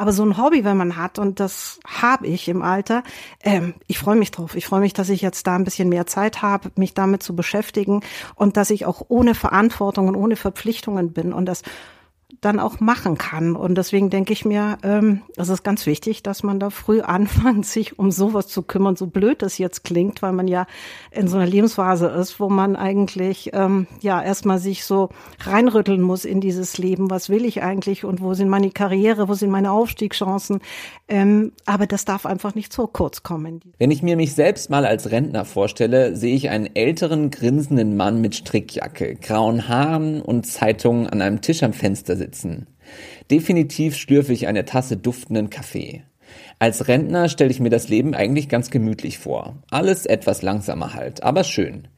Aber so ein Hobby, wenn man hat, und das habe ich im Alter, ähm, ich freue mich drauf. Ich freue mich, dass ich jetzt da ein bisschen mehr Zeit habe, mich damit zu beschäftigen und dass ich auch ohne Verantwortung und ohne Verpflichtungen bin. Und das dann auch machen kann. Und deswegen denke ich mir, ähm, es ist ganz wichtig, dass man da früh anfängt, sich um sowas zu kümmern, so blöd das jetzt klingt, weil man ja in so einer Lebensphase ist, wo man eigentlich ähm, ja erstmal sich so reinrütteln muss in dieses Leben. Was will ich eigentlich und wo sind meine Karriere, wo sind meine Aufstiegschancen? Ähm, aber das darf einfach nicht so kurz kommen. Wenn ich mir mich selbst mal als Rentner vorstelle, sehe ich einen älteren, grinsenden Mann mit Strickjacke, grauen Haaren und Zeitungen an einem Tisch am Fenster sitzen. Definitiv schlürfe ich eine Tasse duftenden Kaffee. Als Rentner stelle ich mir das Leben eigentlich ganz gemütlich vor. Alles etwas langsamer halt, aber schön.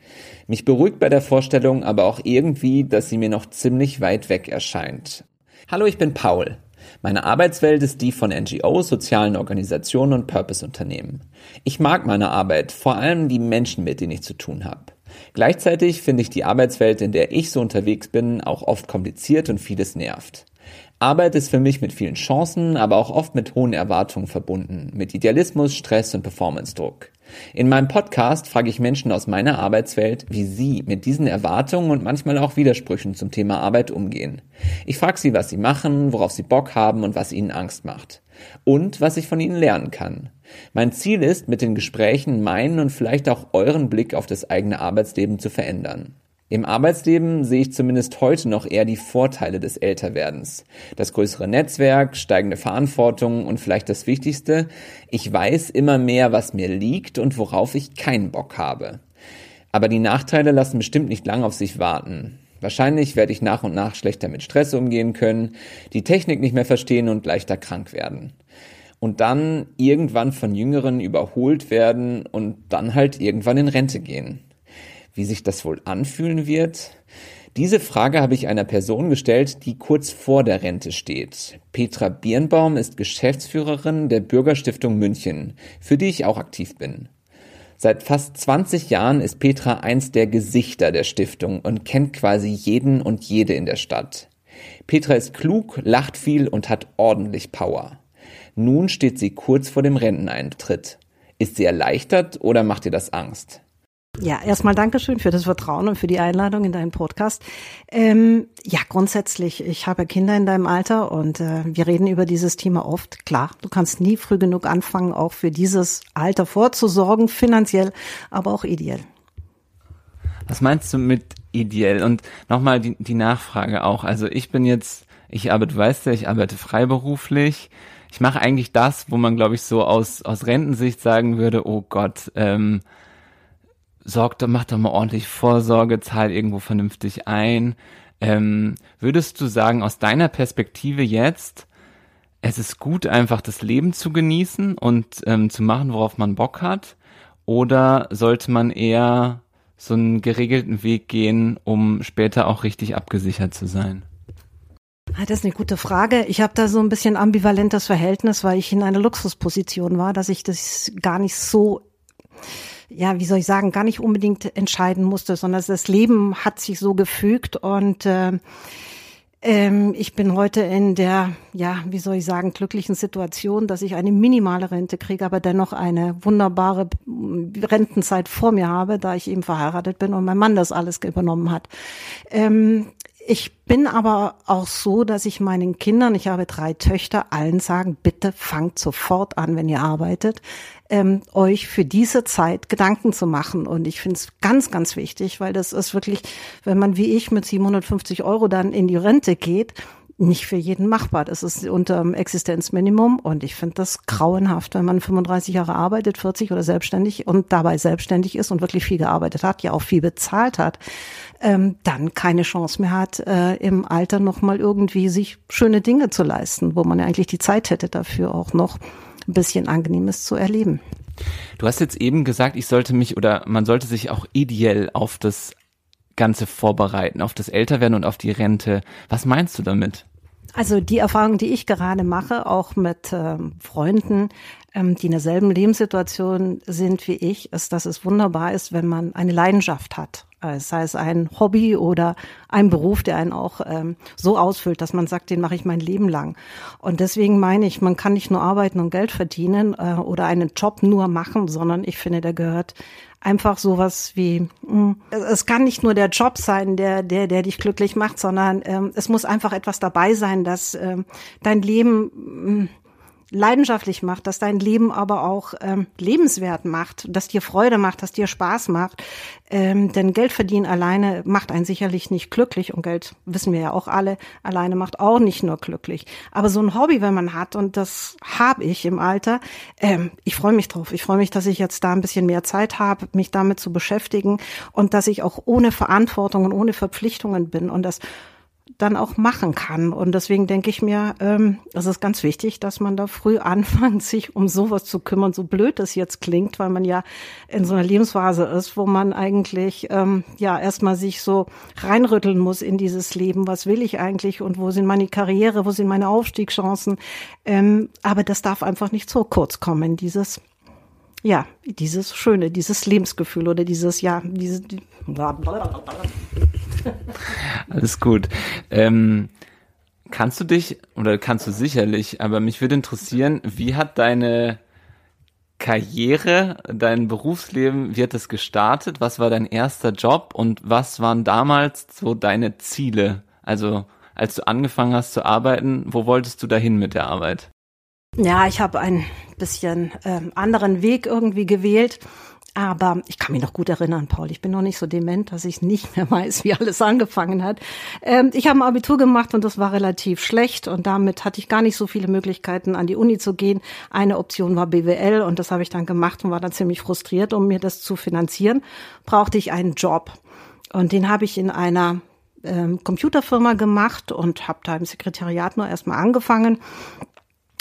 Mich beruhigt bei der Vorstellung aber auch irgendwie, dass sie mir noch ziemlich weit weg erscheint. Hallo, ich bin Paul. Meine Arbeitswelt ist die von NGOs, sozialen Organisationen und Purpose-Unternehmen. Ich mag meine Arbeit, vor allem die Menschen, mit denen ich zu tun habe. Gleichzeitig finde ich die Arbeitswelt, in der ich so unterwegs bin, auch oft kompliziert und vieles nervt. Arbeit ist für mich mit vielen Chancen, aber auch oft mit hohen Erwartungen verbunden, mit Idealismus, Stress und Performance-Druck. In meinem Podcast frage ich Menschen aus meiner Arbeitswelt, wie sie mit diesen Erwartungen und manchmal auch Widersprüchen zum Thema Arbeit umgehen. Ich frage sie, was sie machen, worauf sie Bock haben und was ihnen Angst macht. Und was ich von ihnen lernen kann. Mein Ziel ist, mit den Gesprächen meinen und vielleicht auch euren Blick auf das eigene Arbeitsleben zu verändern. Im Arbeitsleben sehe ich zumindest heute noch eher die Vorteile des Älterwerdens. Das größere Netzwerk, steigende Verantwortung und vielleicht das Wichtigste, ich weiß immer mehr, was mir liegt und worauf ich keinen Bock habe. Aber die Nachteile lassen bestimmt nicht lang auf sich warten. Wahrscheinlich werde ich nach und nach schlechter mit Stress umgehen können, die Technik nicht mehr verstehen und leichter krank werden. Und dann irgendwann von Jüngeren überholt werden und dann halt irgendwann in Rente gehen. Wie sich das wohl anfühlen wird? Diese Frage habe ich einer Person gestellt, die kurz vor der Rente steht. Petra Birnbaum ist Geschäftsführerin der Bürgerstiftung München, für die ich auch aktiv bin. Seit fast 20 Jahren ist Petra eins der Gesichter der Stiftung und kennt quasi jeden und jede in der Stadt. Petra ist klug, lacht viel und hat ordentlich Power. Nun steht sie kurz vor dem Renteneintritt. Ist sie erleichtert oder macht ihr das Angst? Ja, erstmal Dankeschön für das Vertrauen und für die Einladung in deinen Podcast. Ähm, ja, grundsätzlich, ich habe Kinder in deinem Alter und äh, wir reden über dieses Thema oft. Klar, du kannst nie früh genug anfangen, auch für dieses Alter vorzusorgen, finanziell, aber auch ideell. Was meinst du mit ideell? Und nochmal die, die Nachfrage auch. Also ich bin jetzt, ich arbeite, weißt du, ich arbeite freiberuflich. Ich mache eigentlich das, wo man, glaube ich, so aus, aus Rentensicht sagen würde, oh Gott, ähm, sorg doch, mach doch mal ordentlich Vorsorge, zahl irgendwo vernünftig ein. Ähm, würdest du sagen, aus deiner Perspektive jetzt, es ist gut, einfach das Leben zu genießen und ähm, zu machen, worauf man Bock hat? Oder sollte man eher so einen geregelten Weg gehen, um später auch richtig abgesichert zu sein? Ah, das ist eine gute Frage. Ich habe da so ein bisschen ambivalentes Verhältnis, weil ich in einer Luxusposition war, dass ich das gar nicht so ja, wie soll ich sagen, gar nicht unbedingt entscheiden musste, sondern das Leben hat sich so gefügt und äh, ähm, ich bin heute in der, ja, wie soll ich sagen, glücklichen Situation, dass ich eine minimale Rente kriege, aber dennoch eine wunderbare Rentenzeit vor mir habe, da ich eben verheiratet bin und mein Mann das alles übernommen hat. Ähm, ich bin aber auch so, dass ich meinen Kindern, ich habe drei Töchter, allen sagen, bitte fangt sofort an, wenn ihr arbeitet, ähm, euch für diese Zeit Gedanken zu machen. Und ich finde es ganz, ganz wichtig, weil das ist wirklich, wenn man wie ich mit 750 Euro dann in die Rente geht, nicht für jeden machbar. Das ist unter dem Existenzminimum und ich finde das grauenhaft, wenn man 35 Jahre arbeitet, 40 oder selbstständig und dabei selbstständig ist und wirklich viel gearbeitet hat, ja auch viel bezahlt hat, ähm, dann keine Chance mehr hat, äh, im Alter nochmal irgendwie sich schöne Dinge zu leisten, wo man ja eigentlich die Zeit hätte dafür auch noch ein bisschen Angenehmes zu erleben. Du hast jetzt eben gesagt, ich sollte mich oder man sollte sich auch ideell auf das Ganze vorbereiten, auf das Älterwerden und auf die Rente. Was meinst du damit? Also die Erfahrung, die ich gerade mache, auch mit ähm, Freunden, ähm, die in derselben Lebenssituation sind wie ich, ist, dass es wunderbar ist, wenn man eine Leidenschaft hat. Äh, sei es ein Hobby oder ein Beruf, der einen auch ähm, so ausfüllt, dass man sagt, den mache ich mein Leben lang. Und deswegen meine ich, man kann nicht nur arbeiten und Geld verdienen äh, oder einen Job nur machen, sondern ich finde, da gehört einfach sowas wie, mh, hm, es kann nicht nur der Job sein, der, der, der dich glücklich macht, sondern ähm, es muss einfach etwas dabei sein, dass ähm, dein Leben mh, hm, leidenschaftlich macht, dass dein Leben aber auch ähm, lebenswert macht, dass dir Freude macht, dass dir Spaß macht. Ähm, denn Geld verdienen alleine macht einen sicherlich nicht glücklich und Geld, wissen wir ja auch alle, alleine macht auch nicht nur glücklich. Aber so ein Hobby, wenn man hat, und das habe ich im Alter, ähm, ich freue mich drauf. Ich freue mich, dass ich jetzt da ein bisschen mehr Zeit habe, mich damit zu beschäftigen und dass ich auch ohne Verantwortung und ohne Verpflichtungen bin und das dann auch machen kann. Und deswegen denke ich mir, ähm, es ist ganz wichtig, dass man da früh anfängt, sich um sowas zu kümmern, so blöd das jetzt klingt, weil man ja in so einer Lebensphase ist, wo man eigentlich ähm, ja erstmal sich so reinrütteln muss in dieses Leben. Was will ich eigentlich und wo sind meine Karriere, wo sind meine Aufstiegschancen? Ähm, aber das darf einfach nicht so kurz kommen, dieses ja, dieses schöne, dieses Lebensgefühl oder dieses, ja, diese, alles gut. Ähm, kannst du dich, oder kannst du sicherlich, aber mich würde interessieren, wie hat deine Karriere, dein Berufsleben, wie hat das gestartet? Was war dein erster Job und was waren damals so deine Ziele? Also, als du angefangen hast zu arbeiten, wo wolltest du dahin mit der Arbeit? Ja, ich habe einen bisschen ähm, anderen Weg irgendwie gewählt. Aber ich kann mich noch gut erinnern, Paul. Ich bin noch nicht so dement, dass ich nicht mehr weiß, wie alles angefangen hat. Ähm, ich habe ein Abitur gemacht und das war relativ schlecht und damit hatte ich gar nicht so viele Möglichkeiten, an die Uni zu gehen. Eine Option war BWL und das habe ich dann gemacht und war dann ziemlich frustriert, um mir das zu finanzieren. Brauchte ich einen Job und den habe ich in einer ähm, Computerfirma gemacht und habe da im Sekretariat nur erstmal angefangen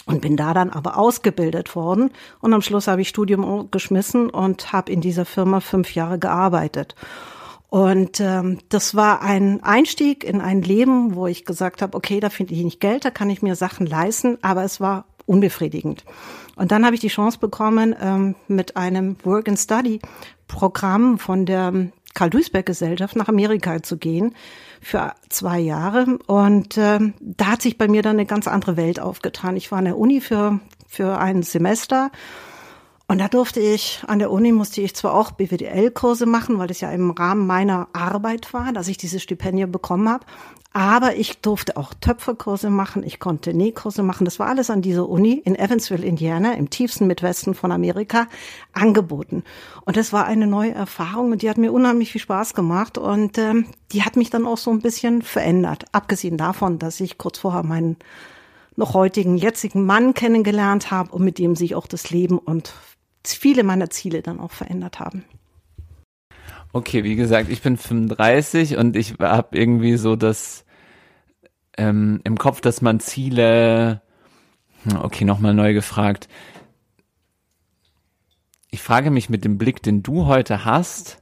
und bin da dann aber ausgebildet worden und am Schluss habe ich Studium geschmissen und habe in dieser Firma fünf Jahre gearbeitet. Und ähm, das war ein Einstieg in ein Leben, wo ich gesagt habe, okay, da finde ich nicht Geld, da kann ich mir Sachen leisten, aber es war unbefriedigend. Und dann habe ich die Chance bekommen, ähm, mit einem Work and Study Programm von der Karl-Duisberg-Gesellschaft nach Amerika zu gehen für zwei Jahre. Und äh, da hat sich bei mir dann eine ganz andere Welt aufgetan. Ich war an der Uni für, für ein Semester. Und da durfte ich, an der Uni musste ich zwar auch BWDL-Kurse machen, weil das ja im Rahmen meiner Arbeit war, dass ich diese Stipendien bekommen habe, aber ich durfte auch Töpferkurse machen, ich konnte Nähkurse machen. Das war alles an dieser Uni in Evansville, Indiana, im tiefsten Midwesten von Amerika, angeboten. Und das war eine neue Erfahrung und die hat mir unheimlich viel Spaß gemacht und ähm, die hat mich dann auch so ein bisschen verändert. Abgesehen davon, dass ich kurz vorher meinen noch heutigen, jetzigen Mann kennengelernt habe und mit dem sich auch das Leben und viele meiner Ziele dann auch verändert haben. Okay, wie gesagt, ich bin 35 und ich habe irgendwie so das ähm, im Kopf, dass man Ziele. Hm, okay, nochmal neu gefragt. Ich frage mich mit dem Blick, den du heute hast,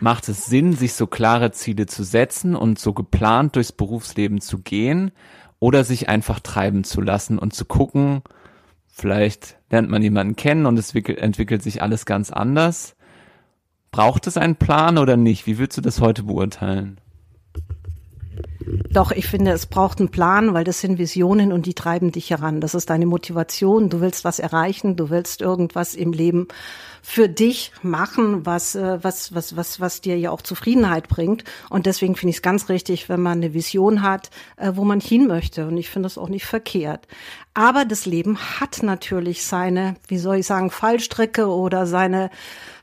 macht es Sinn, sich so klare Ziele zu setzen und so geplant durchs Berufsleben zu gehen oder sich einfach treiben zu lassen und zu gucken, vielleicht lernt man jemanden kennen und es entwickelt sich alles ganz anders Braucht es einen Plan oder nicht? Wie würdest du das heute beurteilen? Doch, ich finde, es braucht einen Plan, weil das sind Visionen und die treiben dich heran. Das ist deine Motivation. Du willst was erreichen, du willst irgendwas im Leben für dich machen, was, äh, was, was, was, was dir ja auch Zufriedenheit bringt. Und deswegen finde ich es ganz richtig, wenn man eine Vision hat, äh, wo man hin möchte. Und ich finde das auch nicht verkehrt. Aber das Leben hat natürlich seine, wie soll ich sagen, Fallstricke oder seine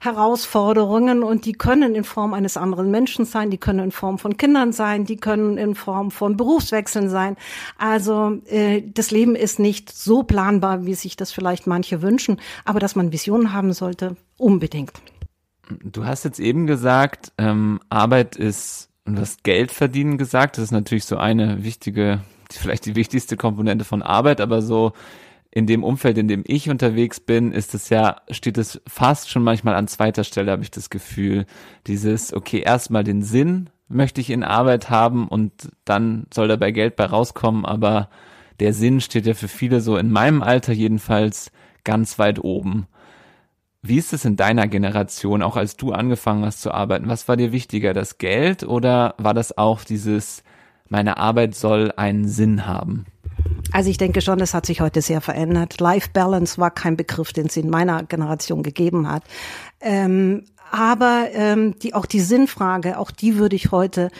Herausforderungen und die können in Form eines anderen Menschen sein, die können in Form von Kindern sein, die können in Form von Berufswechseln sein. Also äh, das Leben ist nicht so planbar, wie sich das vielleicht manche wünschen, aber dass man Visionen haben sollte, unbedingt. Du hast jetzt eben gesagt, ähm, Arbeit ist und du hast Geld verdienen gesagt. Das ist natürlich so eine wichtige vielleicht die wichtigste Komponente von Arbeit, aber so in dem Umfeld, in dem ich unterwegs bin, ist es ja, steht es fast schon manchmal an zweiter Stelle, habe ich das Gefühl. Dieses, okay, erstmal den Sinn möchte ich in Arbeit haben und dann soll dabei Geld bei rauskommen, aber der Sinn steht ja für viele so in meinem Alter jedenfalls ganz weit oben. Wie ist es in deiner Generation, auch als du angefangen hast zu arbeiten? Was war dir wichtiger, das Geld oder war das auch dieses, meine Arbeit soll einen Sinn haben? Also ich denke schon, es hat sich heute sehr verändert. Life Balance war kein Begriff, den es in meiner Generation gegeben hat. Ähm, aber ähm, die, auch die Sinnfrage, auch die würde ich heute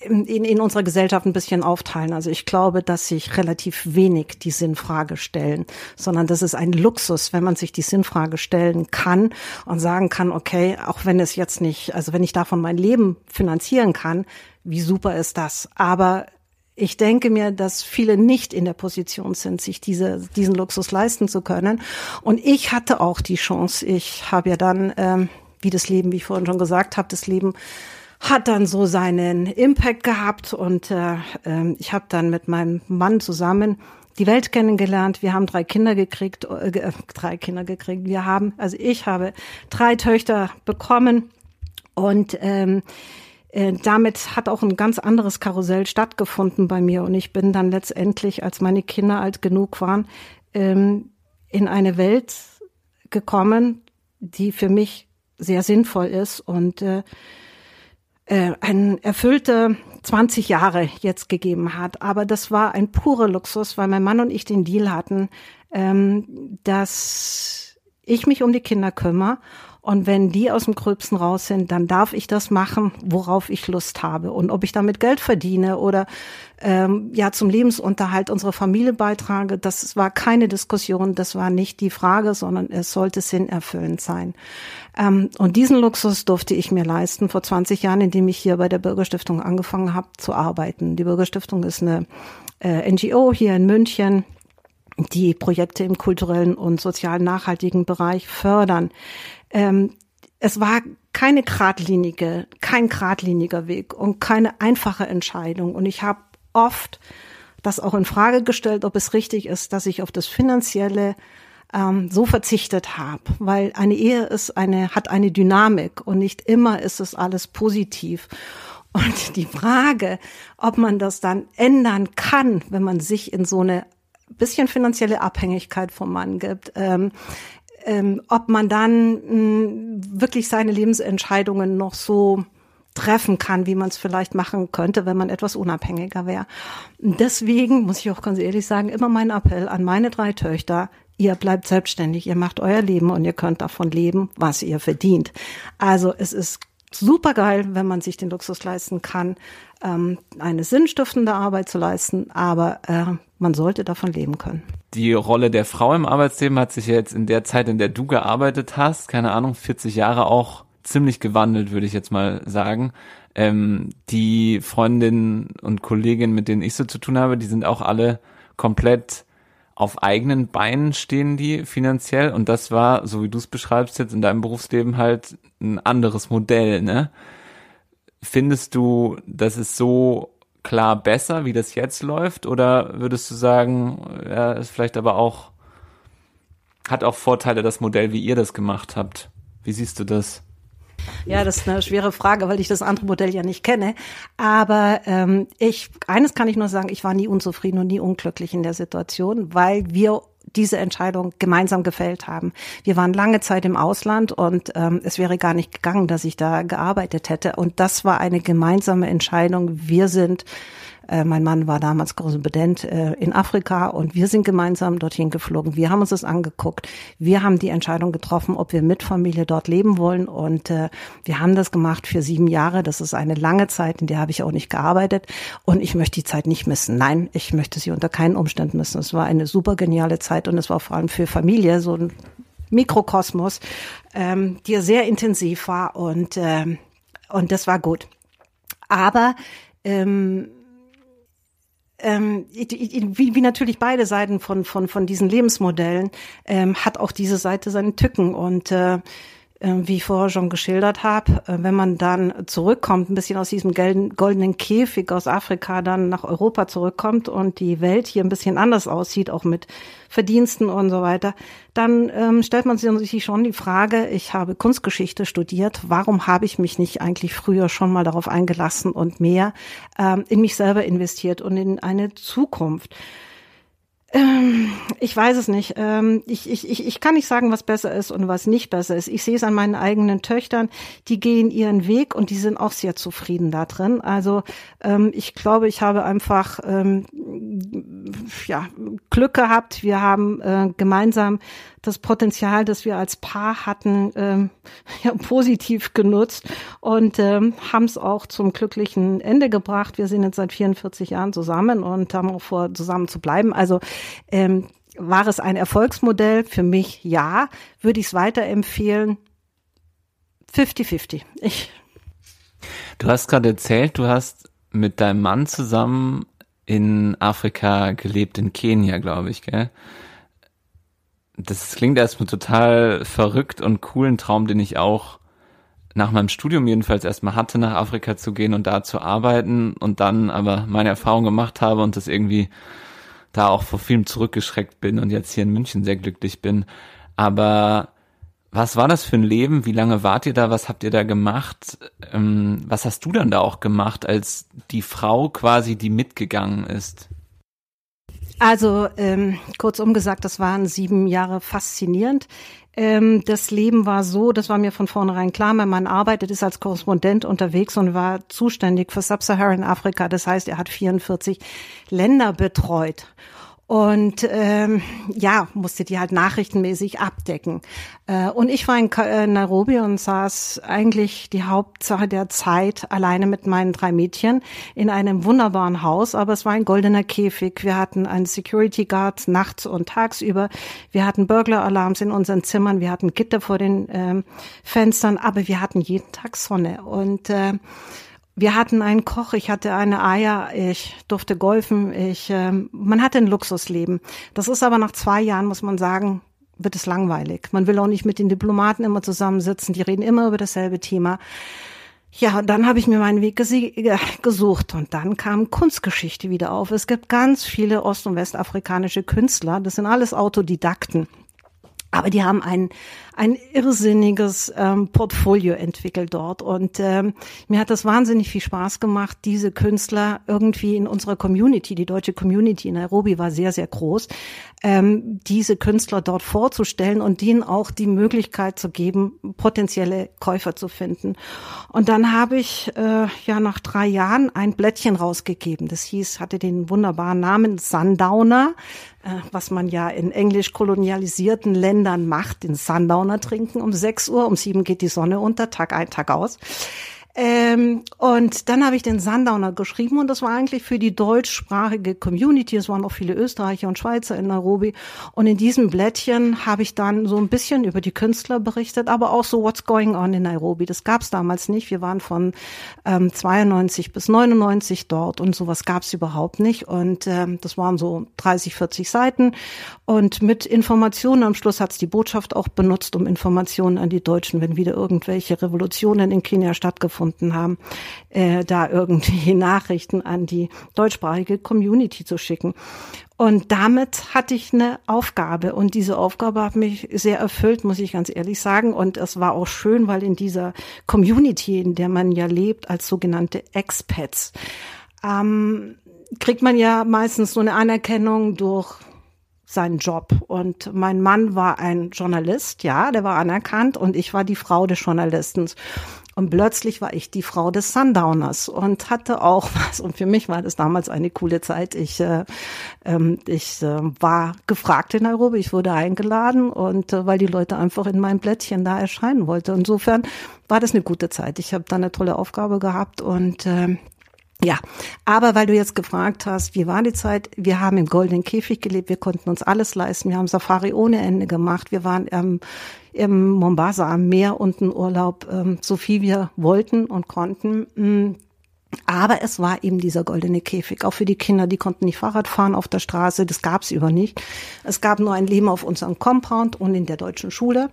in, in unserer Gesellschaft ein bisschen aufteilen. Also ich glaube, dass sich relativ wenig die Sinnfrage stellen, sondern das ist ein Luxus, wenn man sich die Sinnfrage stellen kann und sagen kann, okay, auch wenn es jetzt nicht, also wenn ich davon mein Leben finanzieren kann, wie super ist das? Aber ich denke mir, dass viele nicht in der Position sind, sich diese, diesen Luxus leisten zu können. Und ich hatte auch die Chance. Ich habe ja dann, ähm, wie das Leben, wie ich vorhin schon gesagt habe, das Leben hat dann so seinen Impact gehabt und äh, äh, ich habe dann mit meinem Mann zusammen die Welt kennengelernt. Wir haben drei Kinder gekriegt, äh, drei Kinder gekriegt. Wir haben, also ich habe drei Töchter bekommen und ähm, äh, damit hat auch ein ganz anderes Karussell stattgefunden bei mir und ich bin dann letztendlich, als meine Kinder alt genug waren, ähm, in eine Welt gekommen, die für mich sehr sinnvoll ist und äh, äh, ein erfüllte 20 Jahre jetzt gegeben hat. Aber das war ein purer Luxus, weil mein Mann und ich den Deal hatten, ähm, dass ich mich um die Kinder kümmere und wenn die aus dem Gröbsten raus sind, dann darf ich das machen, worauf ich Lust habe. Und ob ich damit Geld verdiene oder ähm, ja zum Lebensunterhalt unserer Familie beitrage, das war keine Diskussion, das war nicht die Frage, sondern es sollte sinnerfüllend sein. Ähm, und diesen Luxus durfte ich mir leisten vor 20 Jahren, indem ich hier bei der Bürgerstiftung angefangen habe zu arbeiten. Die Bürgerstiftung ist eine äh, NGO hier in München die Projekte im kulturellen und sozialen nachhaltigen Bereich fördern ähm, es war keine geradlinige, kein geradliniger Weg und keine einfache Entscheidung. Und ich habe oft das auch in Frage gestellt, ob es richtig ist, dass ich auf das Finanzielle ähm, so verzichtet habe, weil eine Ehe ist eine hat eine Dynamik und nicht immer ist es alles positiv. Und die Frage, ob man das dann ändern kann, wenn man sich in so eine bisschen finanzielle Abhängigkeit vom Mann gibt, ähm, ähm, ob man dann mh, hm, wirklich seine Lebensentscheidungen noch so treffen kann, wie man es vielleicht machen könnte, wenn man etwas unabhängiger wäre. Deswegen muss ich auch ganz ehrlich sagen, immer mein Appell an meine drei Töchter, ihr bleibt selbstständig, ihr macht euer Leben und ihr könnt davon leben, was ihr verdient. Also es ist super geil, wenn man sich den Luxus leisten kann, ähm, eine sinnstiftende Arbeit zu leisten, aber äh, man sollte davon leben können. Die Rolle der Frau im Arbeitsleben hat sich jetzt in der Zeit, in der du gearbeitet hast, keine Ahnung, 40 Jahre auch ziemlich gewandelt, würde ich jetzt mal sagen. Ähm, die Freundinnen und Kolleginnen, mit denen ich so zu tun habe, die sind auch alle komplett auf eigenen Beinen stehen die finanziell und das war, so wie du es beschreibst jetzt in deinem Berufsleben halt ein anderes Modell, ne? Findest du, das ist so klar besser, wie das jetzt läuft oder würdest du sagen, ja, ist vielleicht aber auch hat auch Vorteile das Modell, wie ihr das gemacht habt? Wie siehst du das? Ja, das ist eine schwere Frage, weil ich das andere Modell ja nicht kenne. Aber ähm, ich, eines kann ich nur sagen, ich war nie unzufrieden und nie unglücklich in der Situation, weil wir diese Entscheidung gemeinsam gefällt haben. Wir waren lange Zeit im Ausland und ähm, es wäre gar nicht gegangen, dass ich da gearbeitet hätte. Und das war eine gemeinsame Entscheidung. Wir sind äh, mein Mann war damals Korrespondent äh, in Afrika und wir sind gemeinsam dorthin geflogen. Wir haben uns das angeguckt. Wir haben die Entscheidung getroffen, ob wir mit Familie dort leben wollen und äh, wir haben das gemacht für sieben Jahre. Das ist eine lange Zeit, in der habe ich auch nicht gearbeitet und ich möchte die Zeit nicht missen. Nein, ich möchte sie unter keinen Umständen missen. Es war eine super geniale Zeit und es war vor allem für Familie so ein Mikrokosmos, ähm, die sehr intensiv war und ähm, und das war gut. Aber ähm, ähm, wie, wie natürlich beide Seiten von, von, von diesen Lebensmodellen, ähm, hat auch diese Seite seine Tücken. Und äh, wie ich vorher schon geschildert habe, äh, wenn man dann zurückkommt, ein bisschen aus diesem goldenen Käfig aus Afrika dann nach Europa zurückkommt und die Welt hier ein bisschen anders aussieht, auch mit Verdiensten und so weiter, dann ähm, stellt man sich schon die Frage, ich habe Kunstgeschichte studiert, warum habe ich mich nicht eigentlich früher schon mal darauf eingelassen und mehr ähm, in mich selber investiert und in eine Zukunft? Ähm, ich weiß es nicht. Ähm, ich, ich, ich, ich kann nicht sagen, was besser ist und was nicht besser ist. Ich sehe es an meinen eigenen Töchtern, die gehen ihren Weg und die sind auch sehr zufrieden da drin. Also ähm, ich glaube, ich habe einfach ähm, ja, Glück gehabt. Wir haben äh, gemeinsam das Potenzial, das wir als Paar hatten, ähm, ja, positiv genutzt und ähm, haben es auch zum glücklichen Ende gebracht. Wir sind jetzt seit 44 Jahren zusammen und haben auch vor, zusammen zu bleiben. Also ähm, war es ein Erfolgsmodell? Für mich ja. Würde ich es weiterempfehlen? 50-50. Ich. Du hast gerade erzählt, du hast mit deinem Mann zusammen in Afrika gelebt, in Kenia, glaube ich, gell? Das klingt erstmal total verrückt und coolen Traum, den ich auch nach meinem Studium jedenfalls erstmal hatte, nach Afrika zu gehen und da zu arbeiten und dann aber meine Erfahrung gemacht habe und das irgendwie da auch vor vielem zurückgeschreckt bin und jetzt hier in München sehr glücklich bin. Aber was war das für ein Leben? Wie lange wart ihr da? Was habt ihr da gemacht? Ähm, was hast du dann da auch gemacht als die Frau quasi, die mitgegangen ist? Also ähm, kurzum gesagt, das waren sieben Jahre faszinierend. Ähm, das Leben war so, das war mir von vornherein klar, mein Mann arbeitet, ist als Korrespondent unterwegs und war zuständig für Sub-Saharan Afrika. Das heißt, er hat 44 Länder betreut und ähm, ja, musste die halt nachrichtenmäßig abdecken. Äh, und ich war in äh, Nairobi und saß eigentlich die Hauptsache der Zeit alleine mit meinen drei Mädchen in einem wunderbaren Haus, aber es war ein goldener Käfig. Wir hatten einen Security Guard nachts und tagsüber. Wir hatten Burglar-Alarms in unseren Zimmern. Wir hatten Gitter vor den ähm, Fenstern, aber wir hatten jeden Tag Sonne und äh, wir hatten einen Koch, ich hatte eine Eier, ich durfte golfen, ich, äh, man hatte ein Luxusleben. Das ist aber nach zwei Jahren, muss man sagen, wird es langweilig. Man will auch nicht mit den Diplomaten immer zusammensitzen, die reden immer über dasselbe Thema. Ja, und dann habe ich mir meinen Weg gesucht und dann kam Kunstgeschichte wieder auf. Es gibt ganz viele ost- und westafrikanische Künstler, das sind alles Autodidakten. Aber die haben ein, ein irrsinniges ähm, Portfolio entwickelt dort. Und ähm, mir hat das wahnsinnig viel Spaß gemacht, diese Künstler irgendwie in unserer Community, die deutsche Community in Nairobi war sehr, sehr groß, ähm, diese Künstler dort vorzustellen und denen auch die Möglichkeit zu geben, potenzielle Käufer zu finden. Und dann habe ich äh, ja nach drei Jahren ein Blättchen rausgegeben. Das hieß, hatte den wunderbaren Namen Sundowner. Äh, was man ja in englisch kolonialisierten Ländern macht, den Sundowner trinken um 6 Uhr, um 7 geht die Sonne unter, Tag ein, Tag aus. Ähm, und dann habe ich den Sundowner geschrieben und das war eigentlich für die deutschsprachige Community. Es waren auch viele Österreicher und Schweizer in Nairobi. Und in diesem Blättchen habe ich dann so ein bisschen über die Künstler berichtet, aber auch so What's Going On in Nairobi. Das gab es damals nicht. Wir waren von ähm, 92 bis 99 dort und sowas gab es überhaupt nicht. Und ähm, das waren so 30, 40 Seiten. Und mit Informationen am Schluss hat es die Botschaft auch benutzt, um Informationen an die Deutschen, wenn wieder irgendwelche Revolutionen in Kenia stattgefunden gefunden haben, äh, da irgendwie Nachrichten an die deutschsprachige Community zu schicken. Und damit hatte ich eine Aufgabe und diese Aufgabe hat mich sehr erfüllt, muss ich ganz ehrlich sagen. Und es war auch schön, weil in dieser Community, in der man ja lebt, als sogenannte Expats, ähm, kriegt man ja meistens so eine Anerkennung durch seinen Job. Und mein Mann war ein Journalist, ja, der war anerkannt und ich war die Frau des Journalisten. Und plötzlich war ich die Frau des Sundowners und hatte auch was. Und für mich war das damals eine coole Zeit. Ich, äh, ähm, ich äh, war gefragt in Nairobi, ich wurde eingeladen und äh, weil die Leute einfach in meinem Blättchen da erscheinen wollten. Insofern war das eine gute Zeit. Ich habe da eine tolle Aufgabe gehabt und äh, ja, aber weil du jetzt gefragt hast, wie war die Zeit? Wir haben im goldenen Käfig gelebt, wir konnten uns alles leisten, wir haben Safari ohne Ende gemacht, wir waren ähm, im Mombasa am Meer und einen Urlaub, ähm, so viel wir wollten und konnten. Mm. Aber es war eben dieser goldene Käfig, auch für die Kinder, die konnten nicht Fahrrad fahren auf der Straße, das gab es über nicht. Es gab nur ein Leben auf unserem Compound und in der deutschen Schule.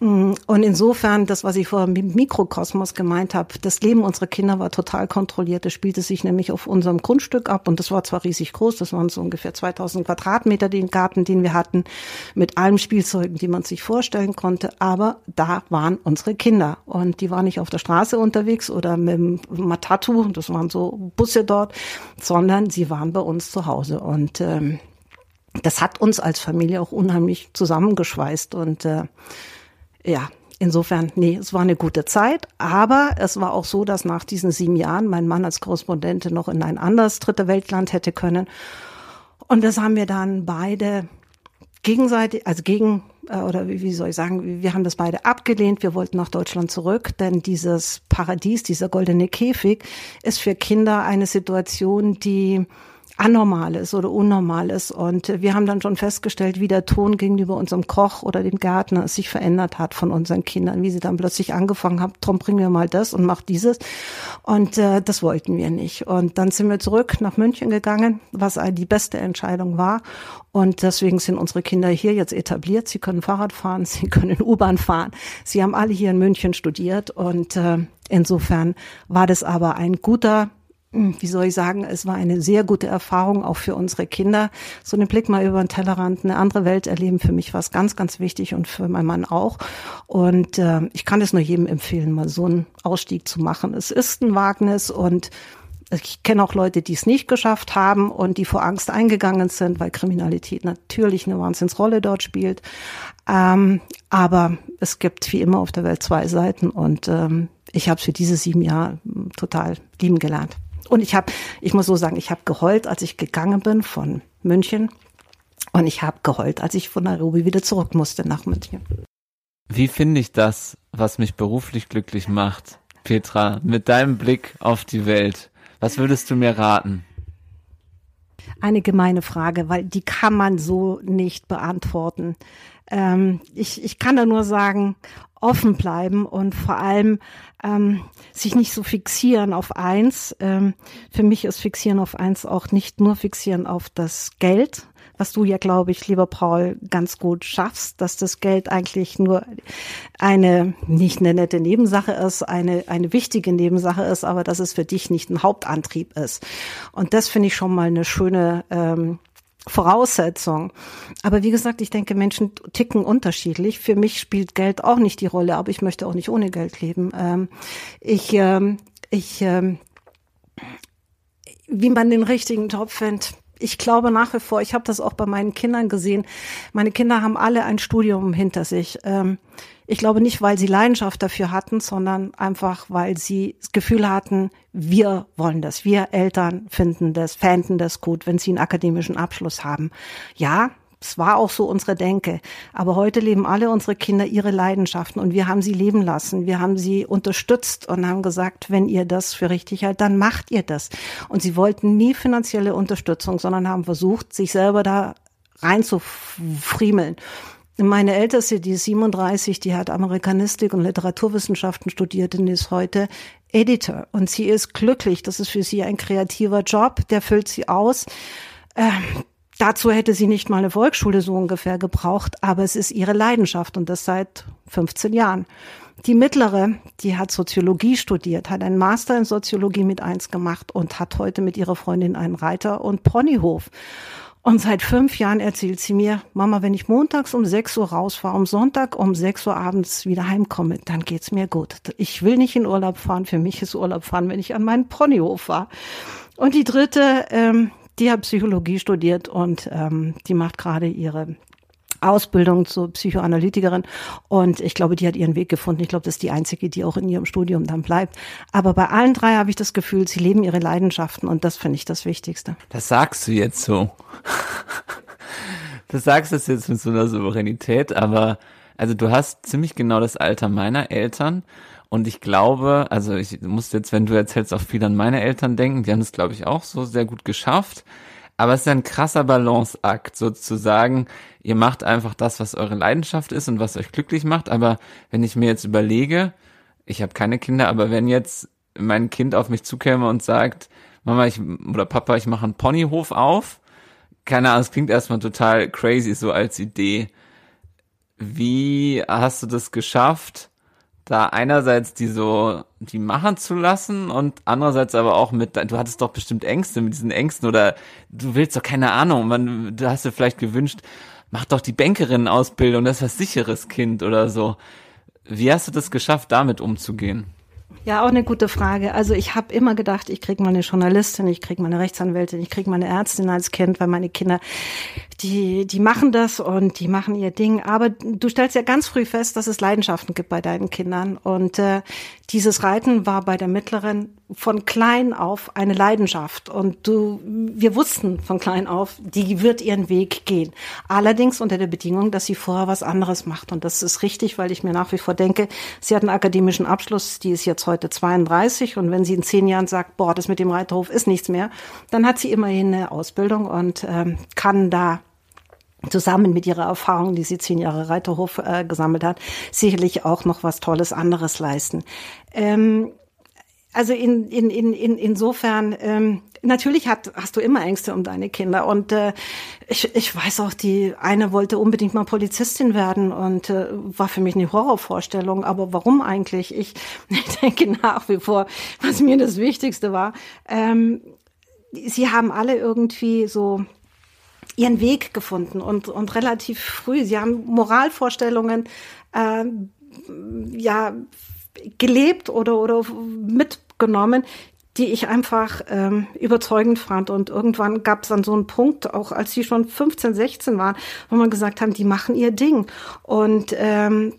Mm, und insofern, das, was ich vorher mit Mikrokosmos gemeint habe, das Leben unserer Kinder war total kontrolliert. Das spielte sich nämlich auf unserem Grundstück ab und das war zwar riesig groß, das waren so ungefähr 2000 Quadratmeter, den Garten, den wir hatten, mit allen Spielzeugen, die man sich vorstellen konnte, aber da waren unsere Kinder und die waren nicht auf der Straße unterwegs oder mit dem Matatu, das waren so Busse dort, sondern sie waren bei uns zu Hause und ähm, das hat uns als Familie auch unheimlich zusammengeschweißt und äh, ja, insofern, nee, es war eine gute Zeit, aber es war auch so, dass nach diesen sieben Jahren mein Mann als Korrespondentin noch in ein anderes dritte Weltland hätte können. Und das haben wir dann beide gegenseitig, also gegen, äh, oder wie soll ich sagen, wir haben das beide abgelehnt. Wir wollten nach Deutschland zurück, denn dieses Paradies, dieser goldene Käfig ist für Kinder eine Situation, die Anormales oder Unnormales. Und wir haben dann schon festgestellt, wie der Ton gegenüber unserem Koch oder dem Gärtner sich verändert hat von unseren Kindern, wie sie dann plötzlich angefangen haben, Tom, bring mir mal das und mach dieses. Und äh, das wollten wir nicht. Und dann sind wir zurück nach München gegangen, was die beste Entscheidung war. Und deswegen sind unsere Kinder hier jetzt etabliert. Sie können Fahrrad fahren, sie können U-Bahn fahren. Sie haben alle hier in München studiert und äh, insofern war das aber ein guter wie soll ich sagen, es war eine sehr gute Erfahrung auch für unsere Kinder. So einen Blick mal über den Tellerrand, eine andere Welt erleben, für mich war es ganz, ganz wichtig und für meinen Mann auch. Und äh, ich kann es nur jedem empfehlen, mal so einen Ausstieg zu machen. Es ist ein Wagnis und ich kenne auch Leute, die es nicht geschafft haben und die vor Angst eingegangen sind, weil Kriminalität natürlich eine Wahnsinnsrolle dort spielt. Ähm, aber es gibt wie immer auf der Welt zwei Seiten und ähm, ich habe es für diese sieben Jahre total lieben gelernt. Und ich habe, ich muss so sagen, ich habe geheult, als ich gegangen bin von München. Und ich habe geheult, als ich von Nairobi wieder zurück musste nach München. Wie finde ich das, was mich beruflich glücklich macht, Petra, mit deinem Blick auf die Welt? Was würdest du mir raten? Eine gemeine Frage, weil die kann man so nicht beantworten. Ähm, ich, ich kann da nur sagen, offen bleiben und vor allem ähm, sich nicht so fixieren auf eins. Ähm, für mich ist Fixieren auf eins auch nicht nur Fixieren auf das Geld, was du ja, glaube ich, lieber Paul, ganz gut schaffst, dass das Geld eigentlich nur eine, nicht eine nette Nebensache ist, eine, eine wichtige Nebensache ist, aber dass es für dich nicht ein Hauptantrieb ist. Und das finde ich schon mal eine schöne ähm, Voraussetzung. Aber wie gesagt, ich denke, Menschen ticken unterschiedlich. Für mich spielt Geld auch nicht die Rolle, aber ich möchte auch nicht ohne Geld leben. Ähm, ich, ähm, ich, ähm, wie man den richtigen Job findet, ich glaube nach wie vor, ich habe das auch bei meinen Kindern gesehen. Meine Kinder haben alle ein Studium hinter sich. Ähm, ich glaube nicht, weil sie Leidenschaft dafür hatten, sondern einfach, weil sie das Gefühl hatten, wir wollen das. Wir Eltern finden das, fänden das gut, wenn sie einen akademischen Abschluss haben. Ja, es war auch so unsere Denke. Aber heute leben alle unsere Kinder ihre Leidenschaften und wir haben sie leben lassen. Wir haben sie unterstützt und haben gesagt, wenn ihr das für richtig haltet, dann macht ihr das. Und sie wollten nie finanzielle Unterstützung, sondern haben versucht, sich selber da reinzufriemeln. Meine Älteste, die ist 37, die hat Amerikanistik und Literaturwissenschaften studiert und ist heute Editor. Und sie ist glücklich. Das ist für sie ein kreativer Job, der füllt sie aus. Dazu hätte sie nicht mal eine Volksschule so ungefähr gebraucht, aber es ist ihre Leidenschaft und das seit 15 Jahren. Die mittlere, die hat Soziologie studiert, hat einen Master in Soziologie mit eins gemacht und hat heute mit ihrer Freundin einen Reiter- und Ponyhof. Und seit fünf Jahren erzählt sie mir, Mama, wenn ich montags um sechs Uhr rausfahre, am Sonntag um sechs Uhr abends wieder heimkomme, dann geht's mir gut. Ich will nicht in Urlaub fahren. Für mich ist Urlaub fahren, wenn ich an meinen Ponyhof fahre. Und die dritte, ähm, die hat Psychologie studiert und ähm, die macht gerade ihre Ausbildung zur Psychoanalytikerin und ich glaube, die hat ihren Weg gefunden. Ich glaube, das ist die einzige, die auch in ihrem Studium dann bleibt. Aber bei allen drei habe ich das Gefühl, sie leben ihre Leidenschaften und das finde ich das Wichtigste. Das sagst du jetzt so. Das sagst du jetzt mit so einer Souveränität, aber also du hast ziemlich genau das Alter meiner Eltern und ich glaube, also ich muss jetzt, wenn du erzählst, auch viel an meine Eltern denken. Die haben es, glaube ich, auch so sehr gut geschafft. Aber es ist ein krasser Balanceakt, sozusagen. Ihr macht einfach das, was eure Leidenschaft ist und was euch glücklich macht. Aber wenn ich mir jetzt überlege, ich habe keine Kinder, aber wenn jetzt mein Kind auf mich zukäme und sagt, Mama, ich oder Papa, ich mache einen Ponyhof auf, keine Ahnung, es klingt erstmal total crazy so als Idee. Wie hast du das geschafft? Da einerseits die so, die machen zu lassen und andererseits aber auch mit, du hattest doch bestimmt Ängste mit diesen Ängsten oder du willst doch keine Ahnung, man, du hast dir vielleicht gewünscht, mach doch die Bankerinnen-Ausbildung, das ist was sicheres Kind oder so. Wie hast du das geschafft, damit umzugehen? Ja, auch eine gute Frage. Also ich habe immer gedacht, ich kriege mal eine Journalistin, ich kriege mal eine Rechtsanwältin, ich kriege mal eine Ärztin als Kind, weil meine Kinder, die, die machen das und die machen ihr Ding. Aber du stellst ja ganz früh fest, dass es Leidenschaften gibt bei deinen Kindern. Und äh, dieses Reiten war bei der Mittleren von klein auf eine Leidenschaft. Und du, wir wussten von klein auf, die wird ihren Weg gehen. Allerdings unter der Bedingung, dass sie vorher was anderes macht. Und das ist richtig, weil ich mir nach wie vor denke, sie hat einen akademischen Abschluss, die ist jetzt heute 32. Und wenn sie in zehn Jahren sagt, boah, das mit dem Reiterhof ist nichts mehr, dann hat sie immerhin eine Ausbildung und ähm, kann da zusammen mit ihrer Erfahrung, die sie zehn Jahre Reiterhof äh, gesammelt hat, sicherlich auch noch was Tolles anderes leisten. Ähm, also in, in, in, in, insofern, ähm, natürlich hat, hast du immer Ängste um deine Kinder. Und äh, ich, ich weiß auch, die eine wollte unbedingt mal Polizistin werden und äh, war für mich eine Horrorvorstellung. Aber warum eigentlich? Ich, ich denke nach wie vor, was mir das Wichtigste war. Ähm, sie haben alle irgendwie so ihren Weg gefunden und, und relativ früh. Sie haben Moralvorstellungen, äh, ja, gelebt oder, oder mitgenommen, die ich einfach ähm, überzeugend fand. Und irgendwann gab es dann so einen Punkt, auch als sie schon 15, 16 waren, wo man gesagt haben, die machen ihr Ding. Und ähm,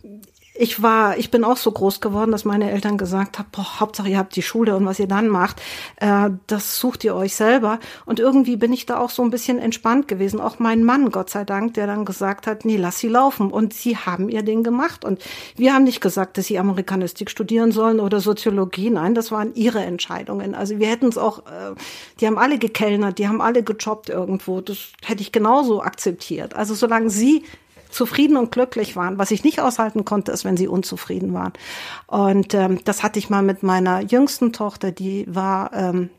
ich war, ich bin auch so groß geworden, dass meine Eltern gesagt haben, boah, Hauptsache ihr habt die Schule und was ihr dann macht, äh, das sucht ihr euch selber. Und irgendwie bin ich da auch so ein bisschen entspannt gewesen. Auch mein Mann, Gott sei Dank, der dann gesagt hat, nee, lass sie laufen. Und sie haben ihr Ding gemacht. Und wir haben nicht gesagt, dass sie Amerikanistik studieren sollen oder Soziologie. Nein, das waren ihre Entscheidungen. Also wir hätten es auch, äh, die haben alle gekellnert, die haben alle gejobbt irgendwo. Das hätte ich genauso akzeptiert. Also solange sie zufrieden und glücklich waren. Was ich nicht aushalten konnte, ist, wenn sie unzufrieden waren. Und ähm, das hatte ich mal mit meiner jüngsten Tochter, die war ähm,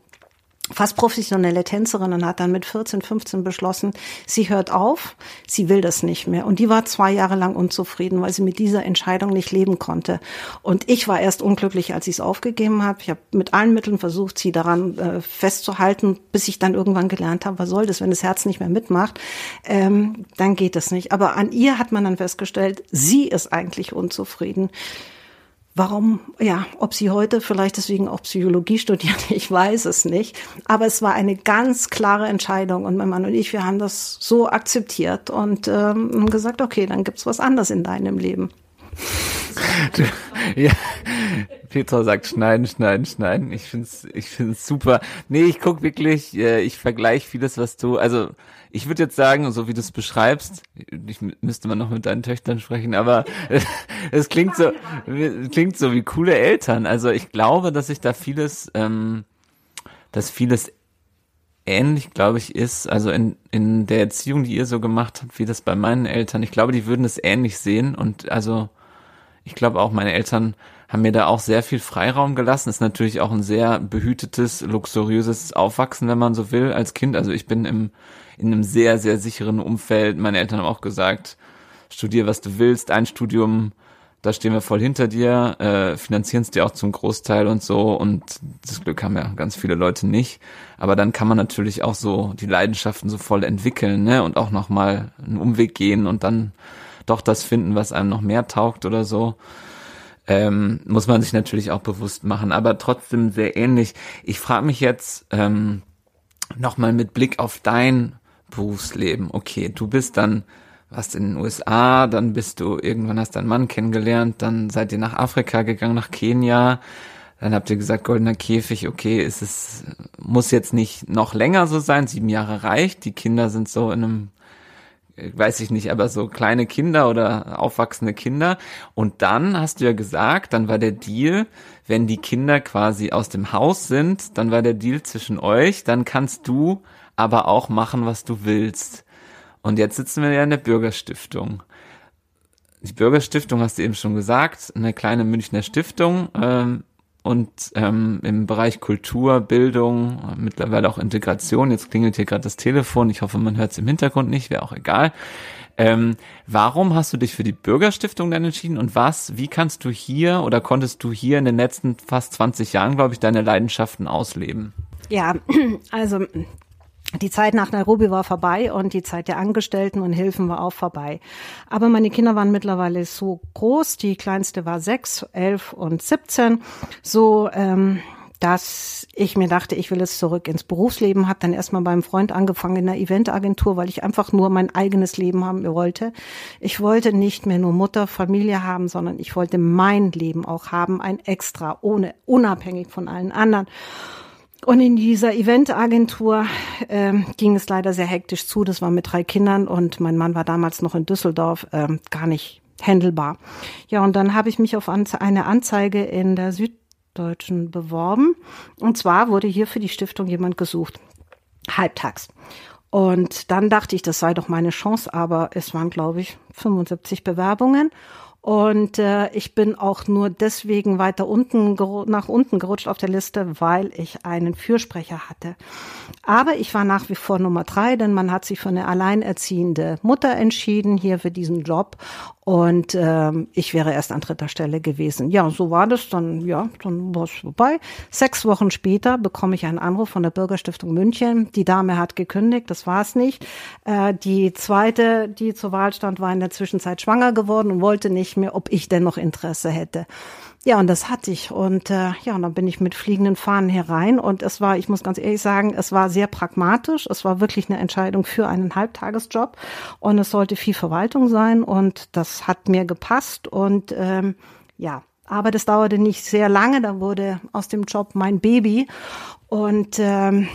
fast professionelle Tänzerin und hat dann mit 14, 15 beschlossen, sie hört auf, sie will das nicht mehr. Und die war zwei Jahre lang unzufrieden, weil sie mit dieser Entscheidung nicht leben konnte. Und ich war erst unglücklich, als ich es aufgegeben habe. Ich habe mit allen Mitteln versucht, sie daran äh, festzuhalten, bis ich dann irgendwann gelernt habe, was soll das, wenn das Herz nicht mehr mitmacht, ähm, dann geht es nicht. Aber an ihr hat man dann festgestellt, sie ist eigentlich unzufrieden. Warum, ja, ob sie heute vielleicht deswegen auch Psychologie studiert, ich weiß es nicht. Aber es war eine ganz klare Entscheidung und mein Mann und ich, wir haben das so akzeptiert und ähm, gesagt, okay, dann gibt's was anderes in deinem Leben. Ja, Petra sagt schneiden, schneiden, schneiden. Ich find's, ich find's super. Nee, ich guck wirklich, äh, ich vergleiche vieles, was du, also ich würde jetzt sagen, so wie du es beschreibst, ich müsste man noch mit deinen Töchtern sprechen, aber es klingt so, klingt so wie coole Eltern. Also ich glaube, dass ich da vieles, ähm, dass vieles ähnlich, glaube ich, ist, also in, in der Erziehung, die ihr so gemacht habt, wie das bei meinen Eltern. Ich glaube, die würden es ähnlich sehen und also ich glaube auch, meine Eltern haben mir da auch sehr viel Freiraum gelassen. Ist natürlich auch ein sehr behütetes, luxuriöses Aufwachsen, wenn man so will, als Kind. Also ich bin im in einem sehr, sehr sicheren Umfeld. Meine Eltern haben auch gesagt, studier, was du willst, ein Studium, da stehen wir voll hinter dir, äh, finanzieren es dir auch zum Großteil und so. Und das Glück haben ja ganz viele Leute nicht. Aber dann kann man natürlich auch so die Leidenschaften so voll entwickeln, ne? Und auch nochmal einen Umweg gehen und dann doch das finden, was einem noch mehr taugt oder so. Ähm, muss man sich natürlich auch bewusst machen, aber trotzdem sehr ähnlich. Ich frage mich jetzt ähm, nochmal mit Blick auf dein Berufsleben. Okay, du bist dann, warst in den USA, dann bist du, irgendwann hast deinen Mann kennengelernt, dann seid ihr nach Afrika gegangen, nach Kenia, dann habt ihr gesagt, goldener Käfig, okay, ist es, muss jetzt nicht noch länger so sein, sieben Jahre reicht, die Kinder sind so in einem, weiß ich nicht, aber so kleine Kinder oder aufwachsende Kinder. Und dann hast du ja gesagt, dann war der Deal, wenn die Kinder quasi aus dem Haus sind, dann war der Deal zwischen euch, dann kannst du aber auch machen, was du willst. Und jetzt sitzen wir ja in der Bürgerstiftung. Die Bürgerstiftung hast du eben schon gesagt, eine kleine Münchner Stiftung ähm, und ähm, im Bereich Kultur, Bildung, mittlerweile auch Integration. Jetzt klingelt hier gerade das Telefon. Ich hoffe, man hört es im Hintergrund nicht, wäre auch egal. Ähm, warum hast du dich für die Bürgerstiftung dann entschieden und was, wie kannst du hier oder konntest du hier in den letzten fast 20 Jahren, glaube ich, deine Leidenschaften ausleben? Ja, also die Zeit nach Nairobi war vorbei und die Zeit der Angestellten und Hilfen war auch vorbei. Aber meine Kinder waren mittlerweile so groß. Die kleinste war sechs, elf und siebzehn. So, ähm, dass ich mir dachte, ich will jetzt zurück ins Berufsleben, habe dann erstmal beim Freund angefangen in einer Eventagentur, weil ich einfach nur mein eigenes Leben haben wollte. Ich wollte nicht mehr nur Mutter, Familie haben, sondern ich wollte mein Leben auch haben, ein Extra, ohne unabhängig von allen anderen. Und in dieser Eventagentur äh, ging es leider sehr hektisch zu. Das war mit drei Kindern und mein Mann war damals noch in Düsseldorf, äh, gar nicht händelbar. Ja, und dann habe ich mich auf eine Anzeige in der Süddeutschen beworben. Und zwar wurde hier für die Stiftung jemand gesucht. Halbtags. Und dann dachte ich, das sei doch meine Chance, aber es waren, glaube ich, 75 Bewerbungen. Und äh, ich bin auch nur deswegen weiter unten nach unten gerutscht auf der Liste, weil ich einen Fürsprecher hatte. Aber ich war nach wie vor Nummer drei, denn man hat sich für eine alleinerziehende Mutter entschieden hier für diesen Job. Und ähm, ich wäre erst an dritter Stelle gewesen. Ja, so war das. Dann, ja, dann war es vorbei. Sechs Wochen später bekomme ich einen Anruf von der Bürgerstiftung München. Die Dame hat gekündigt, das war es nicht. Äh, die zweite, die zur Wahl stand, war in der Zwischenzeit schwanger geworden und wollte nicht mehr, ob ich denn noch Interesse hätte. Ja, und das hatte ich. Und äh, ja, und dann bin ich mit fliegenden Fahnen herein. Und es war, ich muss ganz ehrlich sagen, es war sehr pragmatisch. Es war wirklich eine Entscheidung für einen Halbtagesjob. Und es sollte viel Verwaltung sein. Und das hat mir gepasst. Und ähm, ja, aber das dauerte nicht sehr lange. Da wurde aus dem Job mein Baby. Und ähm,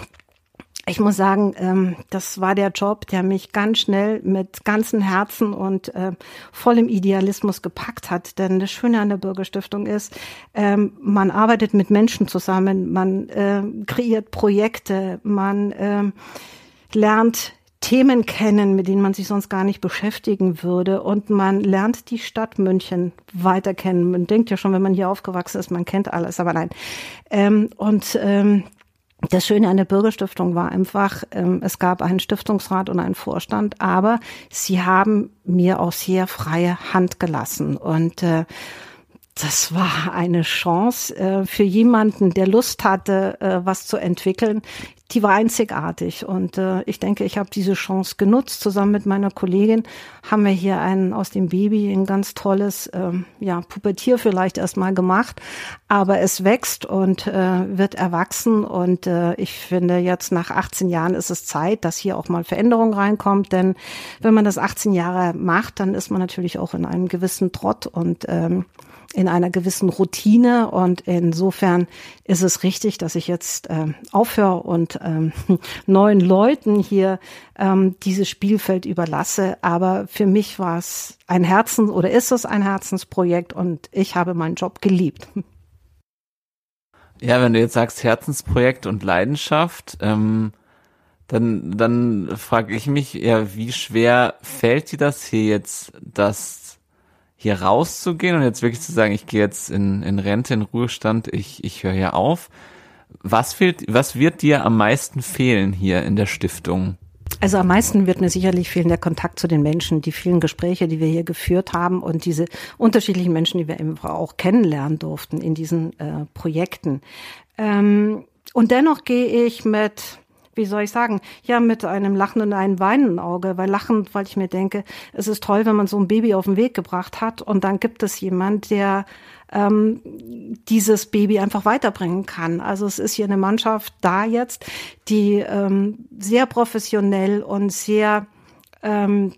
ich muss sagen, ähm, das war der Job, der mich ganz schnell mit ganzem Herzen und äh, vollem Idealismus gepackt hat. Denn das Schöne an der Bürgerstiftung ist, ähm, man arbeitet mit Menschen zusammen, man äh, kreiert Projekte, man lernt Themen kennen, mit denen man sich sonst gar nicht beschäftigen würde. Und man lernt die Stadt München weiter kennen. Man denkt ja schon, wenn man hier aufgewachsen ist, man kennt alles, aber nein. Ähm, und ähm, das Schöne an der Bürgerstiftung war einfach, ähm, es gab einen Stiftungsrat und einen Vorstand, aber sie haben mir auch sehr freie Hand gelassen. Und äh, das war eine Chance äh, für jemanden, der Lust hatte, äh, was zu entwickeln. Die war einzigartig. Und äh, ich denke, ich habe diese Chance genutzt. Zusammen mit meiner Kollegin haben wir hier einen aus dem Baby ein ganz tolles, äh, ja Pubertier vielleicht erstmal gemacht, aber es wächst und äh, wird erwachsen. Und äh, ich finde jetzt nach 18 Jahren ist es Zeit, dass hier auch mal Veränderung reinkommt, denn wenn man das 18 Jahre macht, dann ist man natürlich auch in einem gewissen Trott. Und ähm, in einer gewissen Routine und insofern ist es richtig, dass ich jetzt ähm, aufhöre und ähm, neuen Leuten hier ähm, dieses Spielfeld überlasse. Aber für mich war es ein Herzen oder ist es ein Herzensprojekt und ich habe meinen Job geliebt. Ja, wenn du jetzt sagst Herzensprojekt und Leidenschaft, ähm, dann, dann frage ich mich, ja, wie schwer fällt dir das hier jetzt, das hier rauszugehen und jetzt wirklich zu sagen, ich gehe jetzt in, in Rente, in Ruhestand, ich, ich höre hier auf. Was fehlt, was wird dir am meisten fehlen hier in der Stiftung? Also am meisten wird mir sicherlich fehlen der Kontakt zu den Menschen, die vielen Gespräche, die wir hier geführt haben und diese unterschiedlichen Menschen, die wir eben auch kennenlernen durften in diesen äh, Projekten. Ähm, und dennoch gehe ich mit wie soll ich sagen, ja, mit einem Lachen und einem weinenden Auge, weil lachend, weil ich mir denke, es ist toll, wenn man so ein Baby auf den Weg gebracht hat und dann gibt es jemand, der ähm, dieses Baby einfach weiterbringen kann. Also es ist hier eine Mannschaft da jetzt, die ähm, sehr professionell und sehr ähm,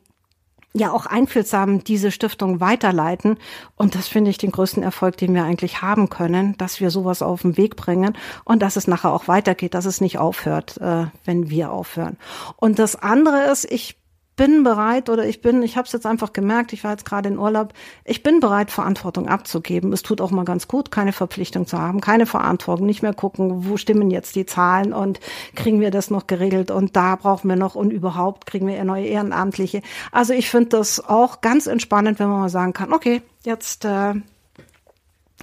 ja auch einfühlsam diese Stiftung weiterleiten. Und das finde ich den größten Erfolg, den wir eigentlich haben können, dass wir sowas auf den Weg bringen und dass es nachher auch weitergeht, dass es nicht aufhört, äh, wenn wir aufhören. Und das andere ist, ich bin bereit oder ich bin, ich habe es jetzt einfach gemerkt, ich war jetzt gerade in Urlaub, ich bin bereit, Verantwortung abzugeben. Es tut auch mal ganz gut, keine Verpflichtung zu haben, keine Verantwortung, nicht mehr gucken, wo stimmen jetzt die Zahlen und kriegen wir das noch geregelt und da brauchen wir noch und überhaupt kriegen wir neue Ehrenamtliche. Also ich finde das auch ganz entspannend, wenn man mal sagen kann, okay, jetzt äh,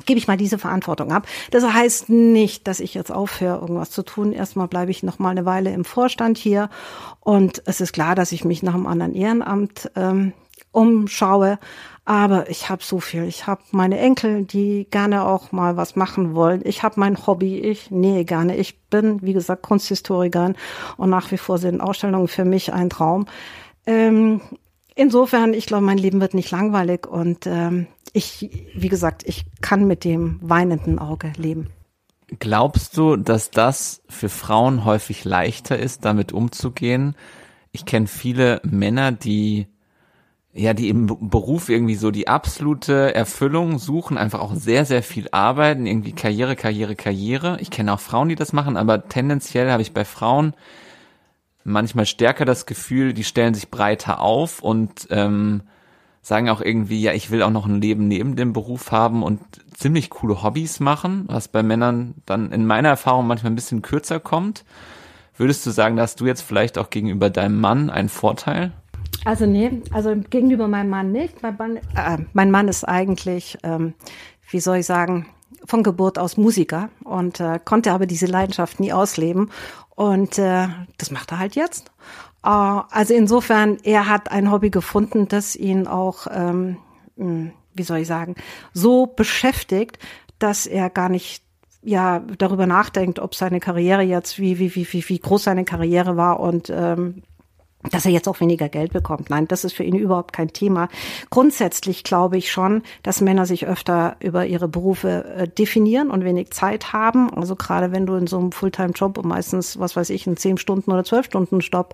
gebe ich mal diese Verantwortung ab. Das heißt nicht, dass ich jetzt aufhöre, irgendwas zu tun. Erstmal bleibe ich noch mal eine Weile im Vorstand hier und es ist klar, dass ich mich nach einem anderen Ehrenamt ähm, umschaue. Aber ich habe so viel. Ich habe meine Enkel, die gerne auch mal was machen wollen. Ich habe mein Hobby. Ich nähe gerne. Ich bin, wie gesagt, Kunsthistorikerin und nach wie vor sind Ausstellungen für mich ein Traum. Ähm, insofern, ich glaube, mein Leben wird nicht langweilig und ähm, ich, wie gesagt, ich kann mit dem weinenden Auge leben. Glaubst du, dass das für Frauen häufig leichter ist, damit umzugehen? Ich kenne viele Männer, die ja, die im Beruf irgendwie so die absolute Erfüllung suchen, einfach auch sehr, sehr viel arbeiten, irgendwie Karriere, Karriere, Karriere. Ich kenne auch Frauen, die das machen, aber tendenziell habe ich bei Frauen manchmal stärker das Gefühl, die stellen sich breiter auf und ähm, sagen auch irgendwie, ja, ich will auch noch ein Leben neben dem Beruf haben und ziemlich coole Hobbys machen, was bei Männern dann in meiner Erfahrung manchmal ein bisschen kürzer kommt. Würdest du sagen, dass du jetzt vielleicht auch gegenüber deinem Mann einen Vorteil? Also nee, also gegenüber meinem Mann nicht. Mein Mann, äh, mein Mann ist eigentlich, ähm, wie soll ich sagen, von Geburt aus Musiker und äh, konnte aber diese Leidenschaft nie ausleben. Und äh, das macht er halt jetzt. Äh, also insofern, er hat ein Hobby gefunden, das ihn auch, ähm, hm, wie soll ich sagen, so beschäftigt, dass er gar nicht ja darüber nachdenkt, ob seine Karriere jetzt wie wie wie wie wie groß seine Karriere war und ähm, dass er jetzt auch weniger Geld bekommt. Nein, das ist für ihn überhaupt kein Thema. Grundsätzlich glaube ich schon, dass Männer sich öfter über ihre Berufe äh, definieren und wenig Zeit haben. Also gerade wenn du in so einem Fulltime-Job und meistens, was weiß ich, in zehn Stunden oder zwölf Stunden Stopp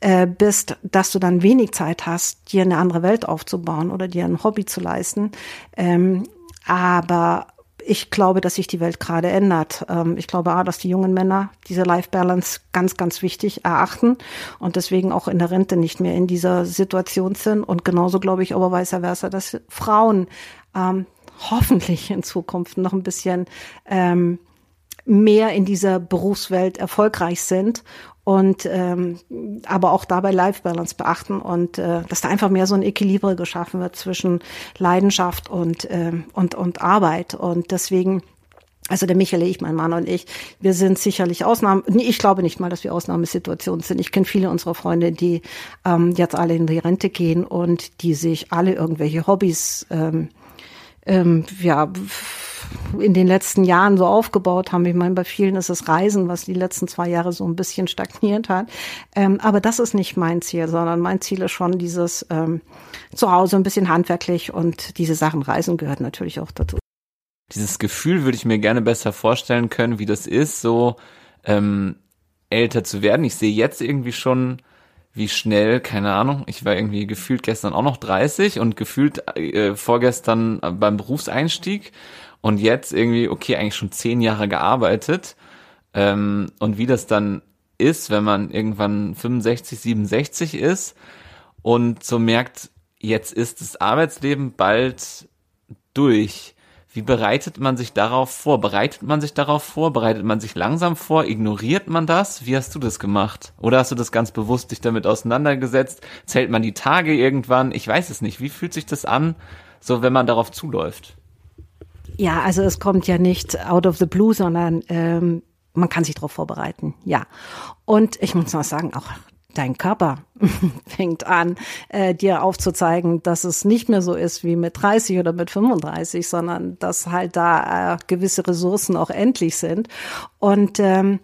äh, bist, dass du dann wenig Zeit hast, dir eine andere Welt aufzubauen oder dir ein Hobby zu leisten. Ähm, aber ich glaube, dass sich die Welt gerade ändert. Ähm, ich glaube auch, dass die jungen Männer diese Life Balance ganz, ganz wichtig erachten und deswegen auch in der Rente nicht mehr in dieser Situation sind. Und genauso glaube ich aber vice versa, dass Frauen ähm, hoffentlich in Zukunft noch ein bisschen ähm, mehr in dieser Berufswelt erfolgreich sind und ähm, aber auch dabei Life Balance beachten und äh, dass da einfach mehr so ein Equilibre geschaffen wird zwischen Leidenschaft und äh, und und Arbeit und deswegen also der Michael, ich, mein Mann und ich, wir sind sicherlich Ausnahmen. Nee, ich glaube nicht mal, dass wir Ausnahmesituationen sind. Ich kenne viele unserer Freunde, die ähm, jetzt alle in die Rente gehen und die sich alle irgendwelche Hobbys ähm, ähm, ja in den letzten Jahren so aufgebaut haben. Ich meine, bei vielen ist es Reisen, was die letzten zwei Jahre so ein bisschen stagniert hat. Ähm, aber das ist nicht mein Ziel, sondern mein Ziel ist schon dieses ähm, zu Hause ein bisschen handwerklich und diese Sachen Reisen gehört natürlich auch dazu. Dieses Gefühl würde ich mir gerne besser vorstellen können, wie das ist, so ähm, älter zu werden. Ich sehe jetzt irgendwie schon wie schnell, keine Ahnung, ich war irgendwie gefühlt gestern auch noch 30 und gefühlt äh, vorgestern beim Berufseinstieg und jetzt irgendwie, okay, eigentlich schon zehn Jahre gearbeitet. Ähm, und wie das dann ist, wenn man irgendwann 65, 67 ist und so merkt, jetzt ist das Arbeitsleben bald durch. Wie bereitet man sich darauf vor? Bereitet man sich darauf vor? Bereitet man sich langsam vor? Ignoriert man das? Wie hast du das gemacht? Oder hast du das ganz bewusst dich damit auseinandergesetzt? Zählt man die Tage irgendwann? Ich weiß es nicht. Wie fühlt sich das an, so wenn man darauf zuläuft? Ja, also es kommt ja nicht out of the blue, sondern ähm, man kann sich darauf vorbereiten, ja. Und ich muss mal sagen, auch dein Körper fängt an, äh, dir aufzuzeigen, dass es nicht mehr so ist wie mit 30 oder mit 35, sondern dass halt da äh, gewisse Ressourcen auch endlich sind. Und ähm,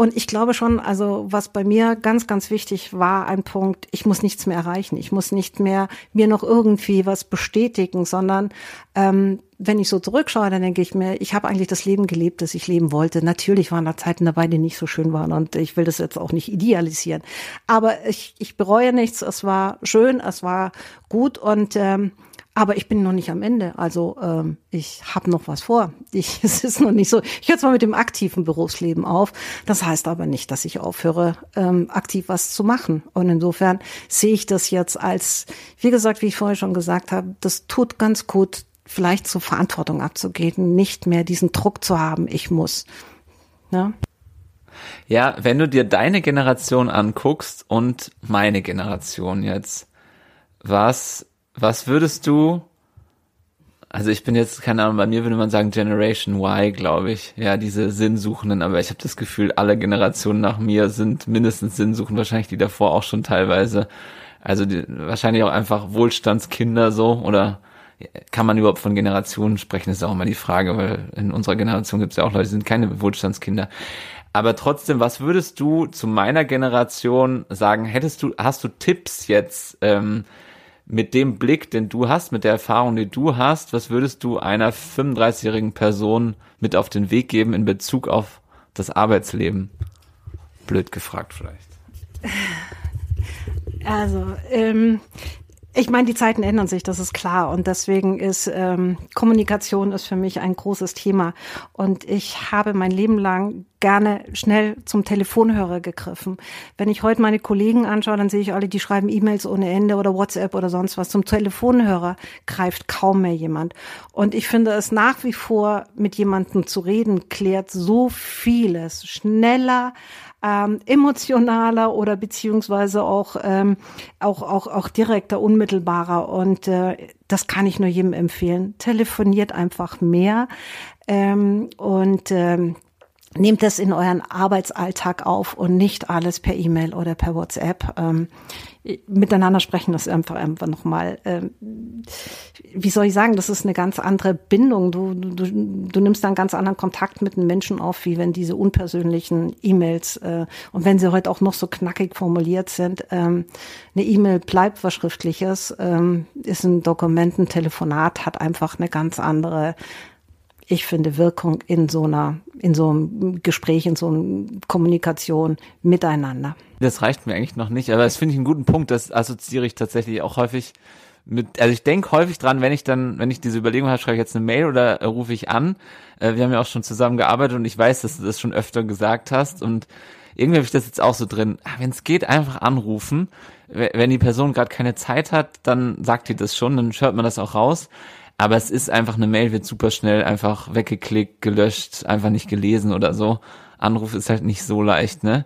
und ich glaube schon, also was bei mir ganz, ganz wichtig war, ein Punkt, ich muss nichts mehr erreichen. Ich muss nicht mehr mir noch irgendwie was bestätigen, sondern ähm, wenn ich so zurückschaue, dann denke ich mir, ich habe eigentlich das Leben gelebt, das ich leben wollte. Natürlich waren da Zeiten dabei, die nicht so schön waren und ich will das jetzt auch nicht idealisieren. Aber ich, ich bereue nichts. Es war schön, es war gut und ähm, aber ich bin noch nicht am Ende. Also ähm, ich habe noch was vor. Ich, es ist noch nicht so. Ich höre zwar mit dem aktiven Berufsleben auf. Das heißt aber nicht, dass ich aufhöre, ähm, aktiv was zu machen. Und insofern sehe ich das jetzt als, wie gesagt, wie ich vorher schon gesagt habe, das tut ganz gut, vielleicht zur Verantwortung abzugeben, nicht mehr diesen Druck zu haben, ich muss. Ja? Ja, wenn du dir deine Generation anguckst und meine Generation jetzt, was was würdest du, also ich bin jetzt, keine Ahnung, bei mir würde man sagen Generation Y, glaube ich. Ja, diese Sinnsuchenden, aber ich habe das Gefühl, alle Generationen nach mir sind mindestens Sinnsuchend, wahrscheinlich die davor auch schon teilweise. Also die, wahrscheinlich auch einfach Wohlstandskinder so oder kann man überhaupt von Generationen sprechen, ist auch immer die Frage, weil in unserer Generation gibt es ja auch Leute, die sind keine Wohlstandskinder. Aber trotzdem, was würdest du zu meiner Generation sagen? Hättest du, hast du Tipps jetzt ähm, mit dem Blick, den du hast, mit der Erfahrung, die du hast, was würdest du einer 35-jährigen Person mit auf den Weg geben in Bezug auf das Arbeitsleben? Blöd gefragt vielleicht. Also, ähm, ich meine, die Zeiten ändern sich, das ist klar. Und deswegen ist ähm, Kommunikation ist für mich ein großes Thema. Und ich habe mein Leben lang gerne schnell zum Telefonhörer gegriffen. Wenn ich heute meine Kollegen anschaue, dann sehe ich alle, die schreiben E-Mails ohne Ende oder WhatsApp oder sonst was. Zum Telefonhörer greift kaum mehr jemand. Und ich finde es nach wie vor, mit jemandem zu reden, klärt so vieles schneller ähm, emotionaler oder beziehungsweise auch, ähm, auch, auch, auch direkter, unmittelbarer. Und äh, das kann ich nur jedem empfehlen. Telefoniert einfach mehr ähm, und ähm, nehmt das in euren Arbeitsalltag auf und nicht alles per E-Mail oder per WhatsApp. Ähm, miteinander sprechen das einfach einfach nochmal. Ähm, wie soll ich sagen, das ist eine ganz andere Bindung. Du, du, du nimmst dann ganz anderen Kontakt mit den Menschen auf, wie wenn diese unpersönlichen E-Mails äh, und wenn sie heute auch noch so knackig formuliert sind. Ähm, eine E-Mail bleibt was Schriftliches, ähm, ist ein Dokument, ein Telefonat, hat einfach eine ganz andere ich finde, Wirkung in so einer, in so einem Gespräch, in so einer Kommunikation miteinander. Das reicht mir eigentlich noch nicht, aber das finde ich einen guten Punkt. Das assoziiere ich tatsächlich auch häufig mit, also ich denke häufig dran, wenn ich dann, wenn ich diese Überlegung habe, schreibe ich jetzt eine Mail oder äh, rufe ich an. Äh, wir haben ja auch schon zusammen gearbeitet und ich weiß, dass du das schon öfter gesagt hast und irgendwie habe ich das jetzt auch so drin. Ah, wenn es geht, einfach anrufen. Wenn die Person gerade keine Zeit hat, dann sagt die das schon, dann hört man das auch raus. Aber es ist einfach eine Mail, wird super schnell einfach weggeklickt, gelöscht, einfach nicht gelesen oder so. Anruf ist halt nicht so leicht, ne?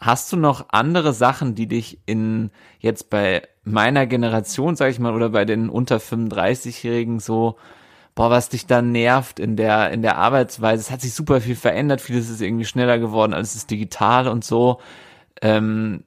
Hast du noch andere Sachen, die dich in jetzt bei meiner Generation, sag ich mal, oder bei den unter 35-Jährigen so, boah, was dich da nervt in der, in der Arbeitsweise? Es hat sich super viel verändert, vieles ist irgendwie schneller geworden, alles ist digital und so. Ähm,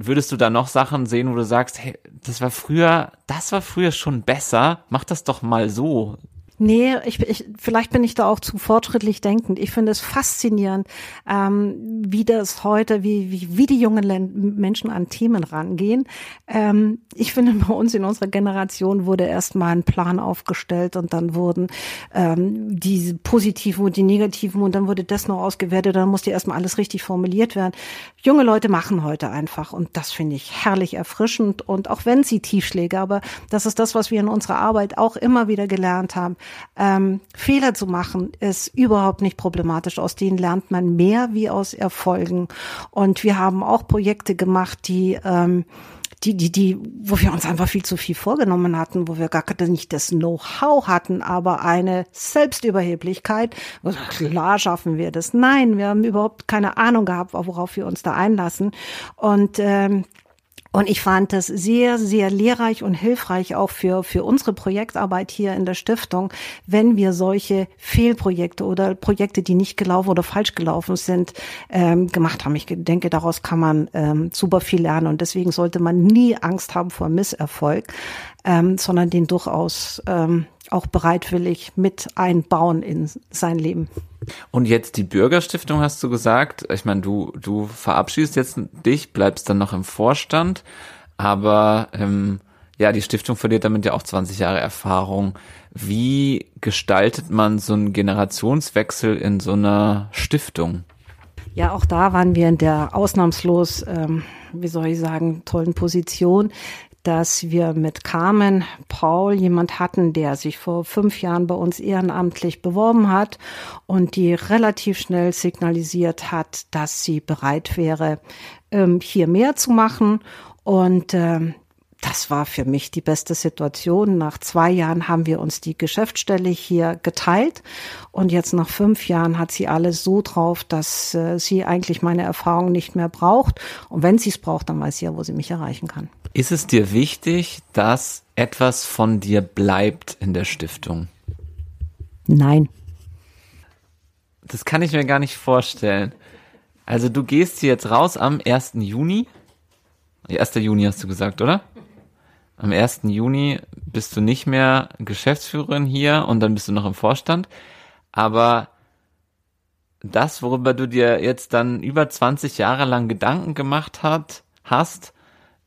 würdest du da noch Sachen sehen, wo du sagst, hey, das war früher, das war früher schon besser, mach das doch mal so. Nee, ich, ich, vielleicht bin ich da auch zu fortschrittlich denkend. Ich finde es faszinierend, ähm, wie das heute, wie, wie, wie die jungen Menschen an Themen rangehen. Ähm, ich finde, bei uns in unserer Generation wurde erstmal ein Plan aufgestellt und dann wurden ähm, die positiven und die negativen und dann wurde das noch ausgewertet, dann musste erstmal alles richtig formuliert werden. Junge Leute machen heute einfach und das finde ich herrlich erfrischend und auch wenn sie Tiefschläge, aber das ist das, was wir in unserer Arbeit auch immer wieder gelernt haben ähm, Fehler zu machen ist überhaupt nicht problematisch. Aus denen lernt man mehr wie aus Erfolgen. Und wir haben auch Projekte gemacht, die ähm, die, die, die, wo wir uns einfach viel zu viel vorgenommen hatten, wo wir gar nicht das Know-how hatten, aber eine Selbstüberheblichkeit. Klar schaffen wir das. Nein, wir haben überhaupt keine Ahnung gehabt, worauf wir uns da einlassen. Und ähm, und ich fand das sehr, sehr lehrreich und hilfreich auch für, für unsere Projektarbeit hier in der Stiftung, wenn wir solche Fehlprojekte oder Projekte, die nicht gelaufen oder falsch gelaufen sind, ähm, gemacht haben. Ich denke, daraus kann man ähm, super viel lernen und deswegen sollte man nie Angst haben vor Misserfolg, ähm, sondern den durchaus ähm, auch bereitwillig mit einbauen in sein Leben. Und jetzt die Bürgerstiftung hast du gesagt. Ich meine, du, du verabschiedest jetzt dich, bleibst dann noch im Vorstand, aber ähm, ja, die Stiftung verliert damit ja auch 20 Jahre Erfahrung. Wie gestaltet man so einen Generationswechsel in so einer Stiftung? Ja, auch da waren wir in der ausnahmslos, ähm, wie soll ich sagen, tollen Position, dass wir mit Carmen Paul jemand hatten, der sich vor fünf Jahren bei uns ehrenamtlich beworben hat und die relativ schnell signalisiert hat, dass sie bereit wäre, ähm, hier mehr zu machen. Und ähm, das war für mich die beste Situation. Nach zwei Jahren haben wir uns die Geschäftsstelle hier geteilt und jetzt nach fünf Jahren hat sie alles so drauf, dass äh, sie eigentlich meine Erfahrung nicht mehr braucht. Und wenn sie es braucht, dann weiß sie ja, wo sie mich erreichen kann. Ist es dir wichtig, dass etwas von dir bleibt in der Stiftung? Nein. Das kann ich mir gar nicht vorstellen. Also du gehst hier jetzt raus am 1. Juni. 1. Juni hast du gesagt, oder? Am 1. Juni bist du nicht mehr Geschäftsführerin hier und dann bist du noch im Vorstand. Aber das, worüber du dir jetzt dann über 20 Jahre lang Gedanken gemacht hat, hast,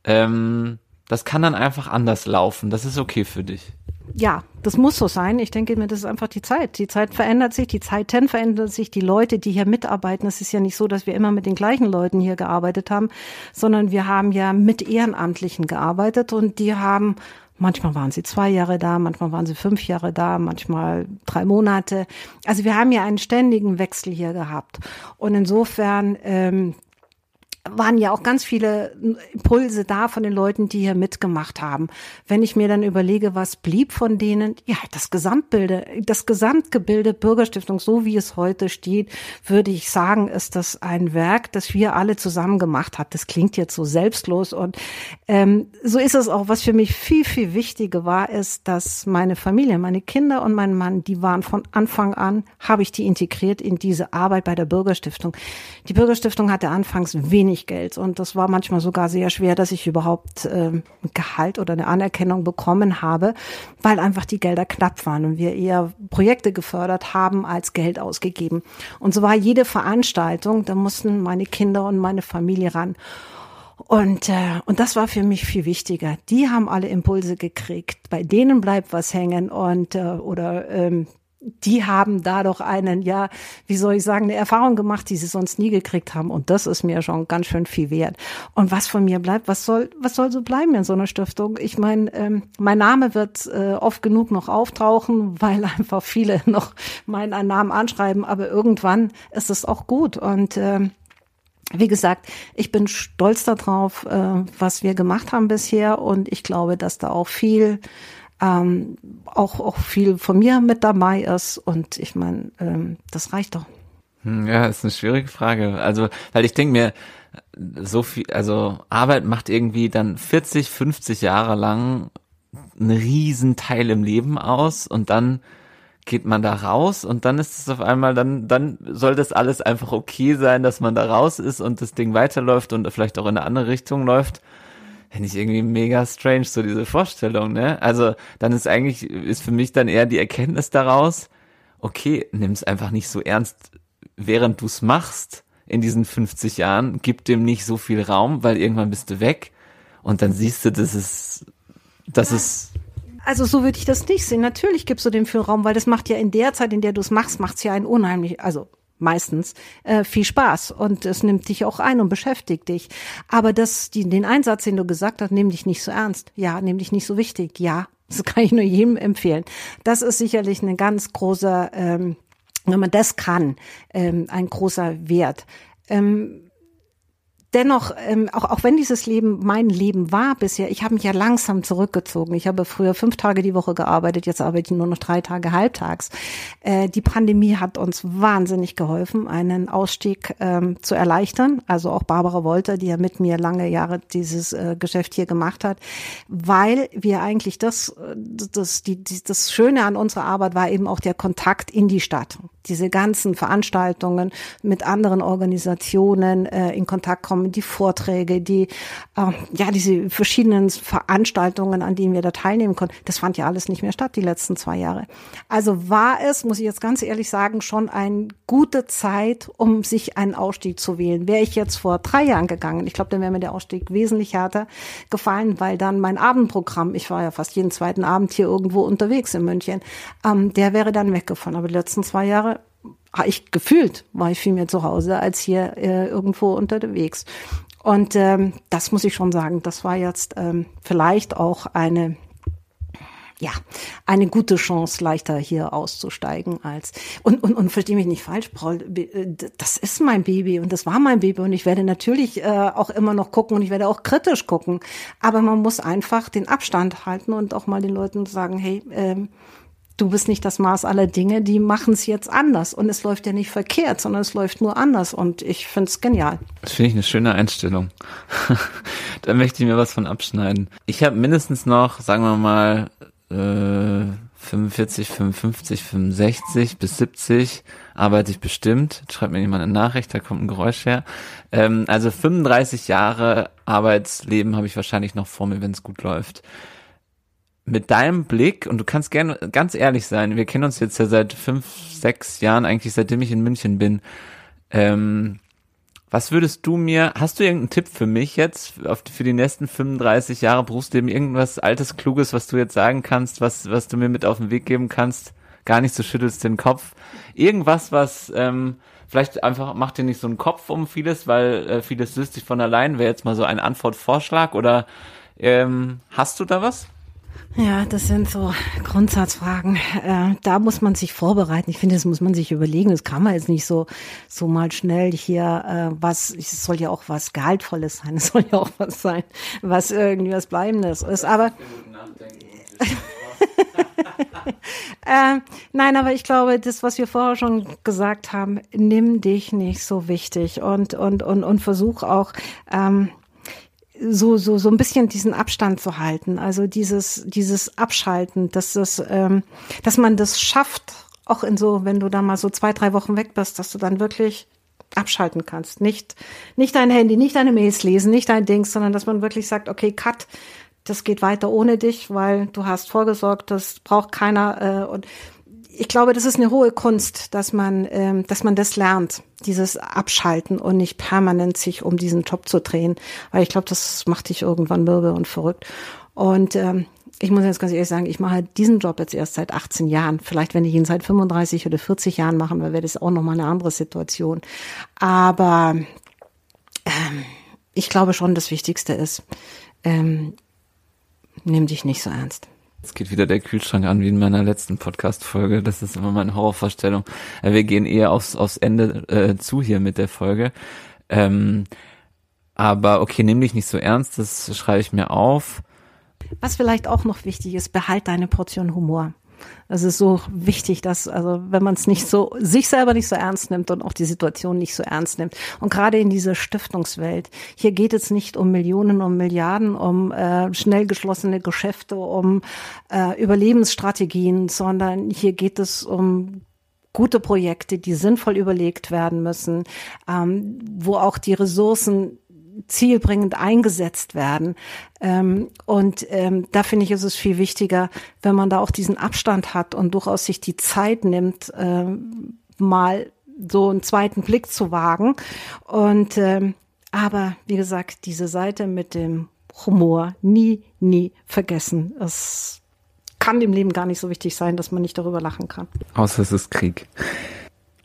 ähm, das kann dann einfach anders laufen. Das ist okay für dich ja, das muss so sein. Ich denke mir, das ist einfach die Zeit. Die Zeit verändert sich, die Zeiten verändern sich, die Leute, die hier mitarbeiten. Es ist ja nicht so, dass wir immer mit den gleichen Leuten hier gearbeitet haben, sondern wir haben ja mit Ehrenamtlichen gearbeitet und die haben Manchmal waren sie zwei Jahre da, manchmal waren sie fünf Jahre da, manchmal drei Monate. Also wir haben ja einen ständigen Wechsel hier gehabt. Und insofern ähm, waren ja auch ganz viele Impulse da von den Leuten, die hier mitgemacht haben. Wenn ich mir dann überlege, was blieb von denen, ja, das Gesamtbilde, das Gesamtgebilde Bürgerstiftung, so wie es heute steht, würde ich sagen, ist das ein Werk, das wir alle zusammen gemacht haben. Das klingt jetzt so selbstlos und ähm, so ist es auch. Was für mich viel, viel wichtiger war, ist, dass meine Familie, meine Kinder und mein Mann, die waren von Anfang an, habe ich die integriert in diese Arbeit bei der Bürgerstiftung. Die Bürgerstiftung hatte anfangs wenig wenig Geld und das war manchmal sogar sehr schwer, dass ich überhaupt äh, ein Gehalt oder eine Anerkennung bekommen habe, weil einfach die Gelder knapp waren und wir eher Projekte gefördert haben als Geld ausgegeben. Und so war jede Veranstaltung, da mussten meine Kinder und meine Familie ran. Und, äh, und das war für mich viel wichtiger. Die haben alle Impulse gekriegt. Bei denen bleibt was hängen und äh, oder ähm, die haben da doch einen, ja, wie soll ich sagen, eine Erfahrung gemacht, die sie sonst nie gekriegt haben. Und das ist mir schon ganz schön viel wert. Und was von mir bleibt, was soll, was soll so bleiben in so einer Stiftung? Ich meine, ähm, mein Name wird äh, oft genug noch auftauchen, weil einfach viele noch meinen Namen anschreiben. Aber irgendwann ist es auch gut. Und ähm, wie gesagt, ich bin stolz darauf, äh, was wir gemacht haben bisher. Und ich glaube, dass da auch viel ähm, auch, auch viel von mir mit dabei ist. Und ich meine, ähm, das reicht doch. Hm, ja, ist eine schwierige Frage. Also, weil ich denke mir, so viel, also Arbeit macht irgendwie dann 40, 50 Jahre lang einen riesen Teil im Leben aus und dann geht man da raus und dann ist es auf einmal, dann, dann soll das alles einfach okay sein, dass man da raus ist und das Ding weiterläuft und vielleicht auch in eine andere Richtung läuft. Finde ich irgendwie mega strange, so diese Vorstellung, ne? Also, dann ist eigentlich, ist für mich dann eher die Erkenntnis daraus, okay, nimm es einfach nicht so ernst, während du es machst in diesen 50 Jahren, gib dem nicht so viel Raum, weil irgendwann bist du weg und dann siehst du, dass es, dass es also so würde ich das nicht sehen. Natürlich gibst du dem viel Raum, weil das macht ja in der Zeit, in der du es machst, macht es ja ein unheimlich, also meistens äh, viel Spaß und es nimmt dich auch ein und beschäftigt dich. Aber das, die, den Einsatz, den du gesagt hast, nimm dich nicht so ernst. Ja, nimm dich nicht so wichtig. Ja, das kann ich nur jedem empfehlen. Das ist sicherlich ein ganz großer, ähm, wenn man das kann, ähm, ein großer Wert. Ähm, dennoch, ähm, auch, auch wenn dieses Leben mein Leben war bisher, ich habe mich ja langsam zurückgezogen. Ich habe früher fünf Tage die Woche gearbeitet, jetzt arbeite ich nur noch drei Tage halbtags. Äh, die Pandemie hat uns wahnsinnig geholfen, einen Ausstieg ähm, zu erleichtern. Also auch Barbara Wolter, die ja mit mir lange Jahre dieses äh, Geschäft hier gemacht hat, weil wir eigentlich das, das, die, die, das Schöne an unserer Arbeit war eben auch der Kontakt in die Stadt. Diese ganzen Veranstaltungen mit anderen Organisationen äh, in Kontakt kommen die Vorträge, die äh, ja diese verschiedenen Veranstaltungen, an denen wir da teilnehmen konnten, das fand ja alles nicht mehr statt die letzten zwei Jahre. Also war es, muss ich jetzt ganz ehrlich sagen, schon eine gute Zeit, um sich einen Ausstieg zu wählen. Wäre ich jetzt vor drei Jahren gegangen, ich glaube, dann wäre mir der Ausstieg wesentlich härter gefallen, weil dann mein Abendprogramm, ich war ja fast jeden zweiten Abend hier irgendwo unterwegs in München, ähm, der wäre dann weggefallen. Aber die letzten zwei Jahre ich gefühlt war ich viel mehr zu Hause als hier äh, irgendwo unterwegs. Und ähm, das muss ich schon sagen, das war jetzt ähm, vielleicht auch eine ja, eine gute Chance, leichter hier auszusteigen als und und und verstehe mich nicht falsch, Paul. Äh, das ist mein Baby und das war mein Baby und ich werde natürlich äh, auch immer noch gucken und ich werde auch kritisch gucken. Aber man muss einfach den Abstand halten und auch mal den Leuten sagen, hey, ähm, du bist nicht das Maß aller Dinge, die machen es jetzt anders. Und es läuft ja nicht verkehrt, sondern es läuft nur anders. Und ich finde es genial. Das finde ich eine schöne Einstellung. da möchte ich mir was von abschneiden. Ich habe mindestens noch, sagen wir mal, äh, 45, 55, 65 bis 70 arbeite ich bestimmt. Schreibt mir jemand eine Nachricht, da kommt ein Geräusch her. Ähm, also 35 Jahre Arbeitsleben habe ich wahrscheinlich noch vor mir, wenn es gut läuft. Mit deinem Blick, und du kannst gerne ganz ehrlich sein, wir kennen uns jetzt ja seit fünf, sechs Jahren, eigentlich seitdem ich in München bin. Ähm, was würdest du mir, hast du irgendeinen Tipp für mich jetzt auf, für die nächsten 35 Jahre Berufsleben? Irgendwas altes, kluges, was du jetzt sagen kannst, was, was du mir mit auf den Weg geben kannst? Gar nicht so schüttelst den Kopf. Irgendwas, was, ähm, vielleicht einfach macht dir nicht so einen Kopf um vieles, weil äh, vieles löst sich von allein. Wäre jetzt mal so ein Antwortvorschlag oder ähm, hast du da was? Ja, das sind so Grundsatzfragen. Äh, da muss man sich vorbereiten. Ich finde, das muss man sich überlegen. Das kann man jetzt nicht so so mal schnell hier äh, was. Es soll ja auch was Gehaltvolles sein. Es soll ja auch was sein, was irgendwie was Bleibendes ist. Aber äh, nein, aber ich glaube, das, was wir vorher schon gesagt haben, nimm dich nicht so wichtig und und und und versuch auch ähm, so, so, so ein bisschen diesen Abstand zu halten. Also dieses, dieses Abschalten, dass das, ähm, dass man das schafft, auch in so, wenn du da mal so zwei, drei Wochen weg bist, dass du dann wirklich abschalten kannst. Nicht, nicht dein Handy, nicht deine Mails lesen, nicht dein Dings, sondern dass man wirklich sagt, okay, cut, das geht weiter ohne dich, weil du hast vorgesorgt, das braucht keiner. Äh, und ich glaube, das ist eine hohe Kunst, dass man, ähm, dass man das lernt, dieses Abschalten und nicht permanent sich um diesen Job zu drehen, weil ich glaube, das macht dich irgendwann mürbe und verrückt. Und ähm, ich muss jetzt ganz ehrlich sagen, ich mache diesen Job jetzt erst seit 18 Jahren. Vielleicht, wenn ich ihn seit 35 oder 40 Jahren machen würde, wäre das auch nochmal eine andere Situation. Aber ähm, ich glaube schon, das Wichtigste ist, ähm, nimm dich nicht so ernst. Es geht wieder der Kühlschrank an wie in meiner letzten Podcast-Folge. Das ist immer meine Horrorvorstellung. Äh, wir gehen eher aufs, aufs Ende äh, zu hier mit der Folge. Ähm, aber okay, nimm dich nicht so ernst, das schreibe ich mir auf. Was vielleicht auch noch wichtig ist, behalt deine Portion Humor. Es ist so wichtig, dass, also wenn man es nicht so, sich selber nicht so ernst nimmt und auch die Situation nicht so ernst nimmt. Und gerade in dieser Stiftungswelt, hier geht es nicht um Millionen, um Milliarden, um äh, schnell geschlossene Geschäfte, um äh, Überlebensstrategien, sondern hier geht es um gute Projekte, die sinnvoll überlegt werden müssen, ähm, wo auch die Ressourcen zielbringend eingesetzt werden. Ähm, und ähm, da finde ich, ist es viel wichtiger, wenn man da auch diesen Abstand hat und durchaus sich die Zeit nimmt, ähm, mal so einen zweiten Blick zu wagen. Und ähm, aber wie gesagt, diese Seite mit dem Humor nie, nie vergessen. Es kann im Leben gar nicht so wichtig sein, dass man nicht darüber lachen kann. Außer es ist Krieg.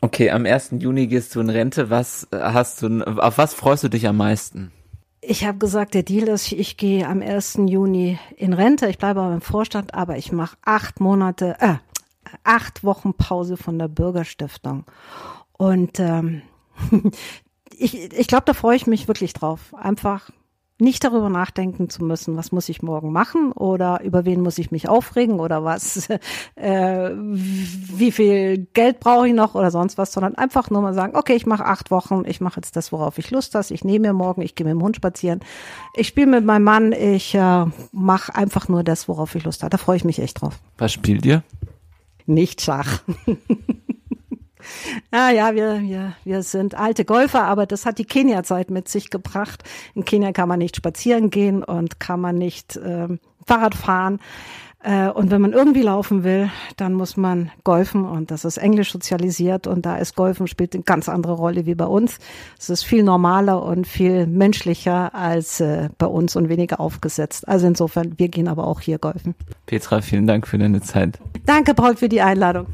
Okay, am 1. Juni gehst du in Rente. Was hast du, auf was freust du dich am meisten? Ich habe gesagt, der Deal ist, ich gehe am 1. Juni in Rente. Ich bleibe aber im Vorstand, aber ich mache acht Monate, äh, acht Wochen Pause von der Bürgerstiftung. Und ähm, ich, ich glaube, da freue ich mich wirklich drauf. Einfach nicht darüber nachdenken zu müssen, was muss ich morgen machen oder über wen muss ich mich aufregen oder was, äh, wie viel Geld brauche ich noch oder sonst was, sondern einfach nur mal sagen, okay, ich mache acht Wochen, ich mache jetzt das, worauf ich Lust habe, ich nehme mir morgen, ich gehe mit dem Hund spazieren, ich spiele mit meinem Mann, ich äh, mache einfach nur das, worauf ich Lust habe. Da freue ich mich echt drauf. Was spielt ihr? Nicht Schach. Ja, ja, wir, wir, wir sind alte Golfer, aber das hat die Kenia-Zeit mit sich gebracht. In Kenia kann man nicht spazieren gehen und kann man nicht äh, Fahrrad fahren. Äh, und wenn man irgendwie laufen will, dann muss man golfen und das ist englisch sozialisiert und da ist Golfen spielt eine ganz andere Rolle wie bei uns. Es ist viel normaler und viel menschlicher als äh, bei uns und weniger aufgesetzt. Also insofern, wir gehen aber auch hier golfen. Petra, vielen Dank für deine Zeit. Danke, Paul, für die Einladung.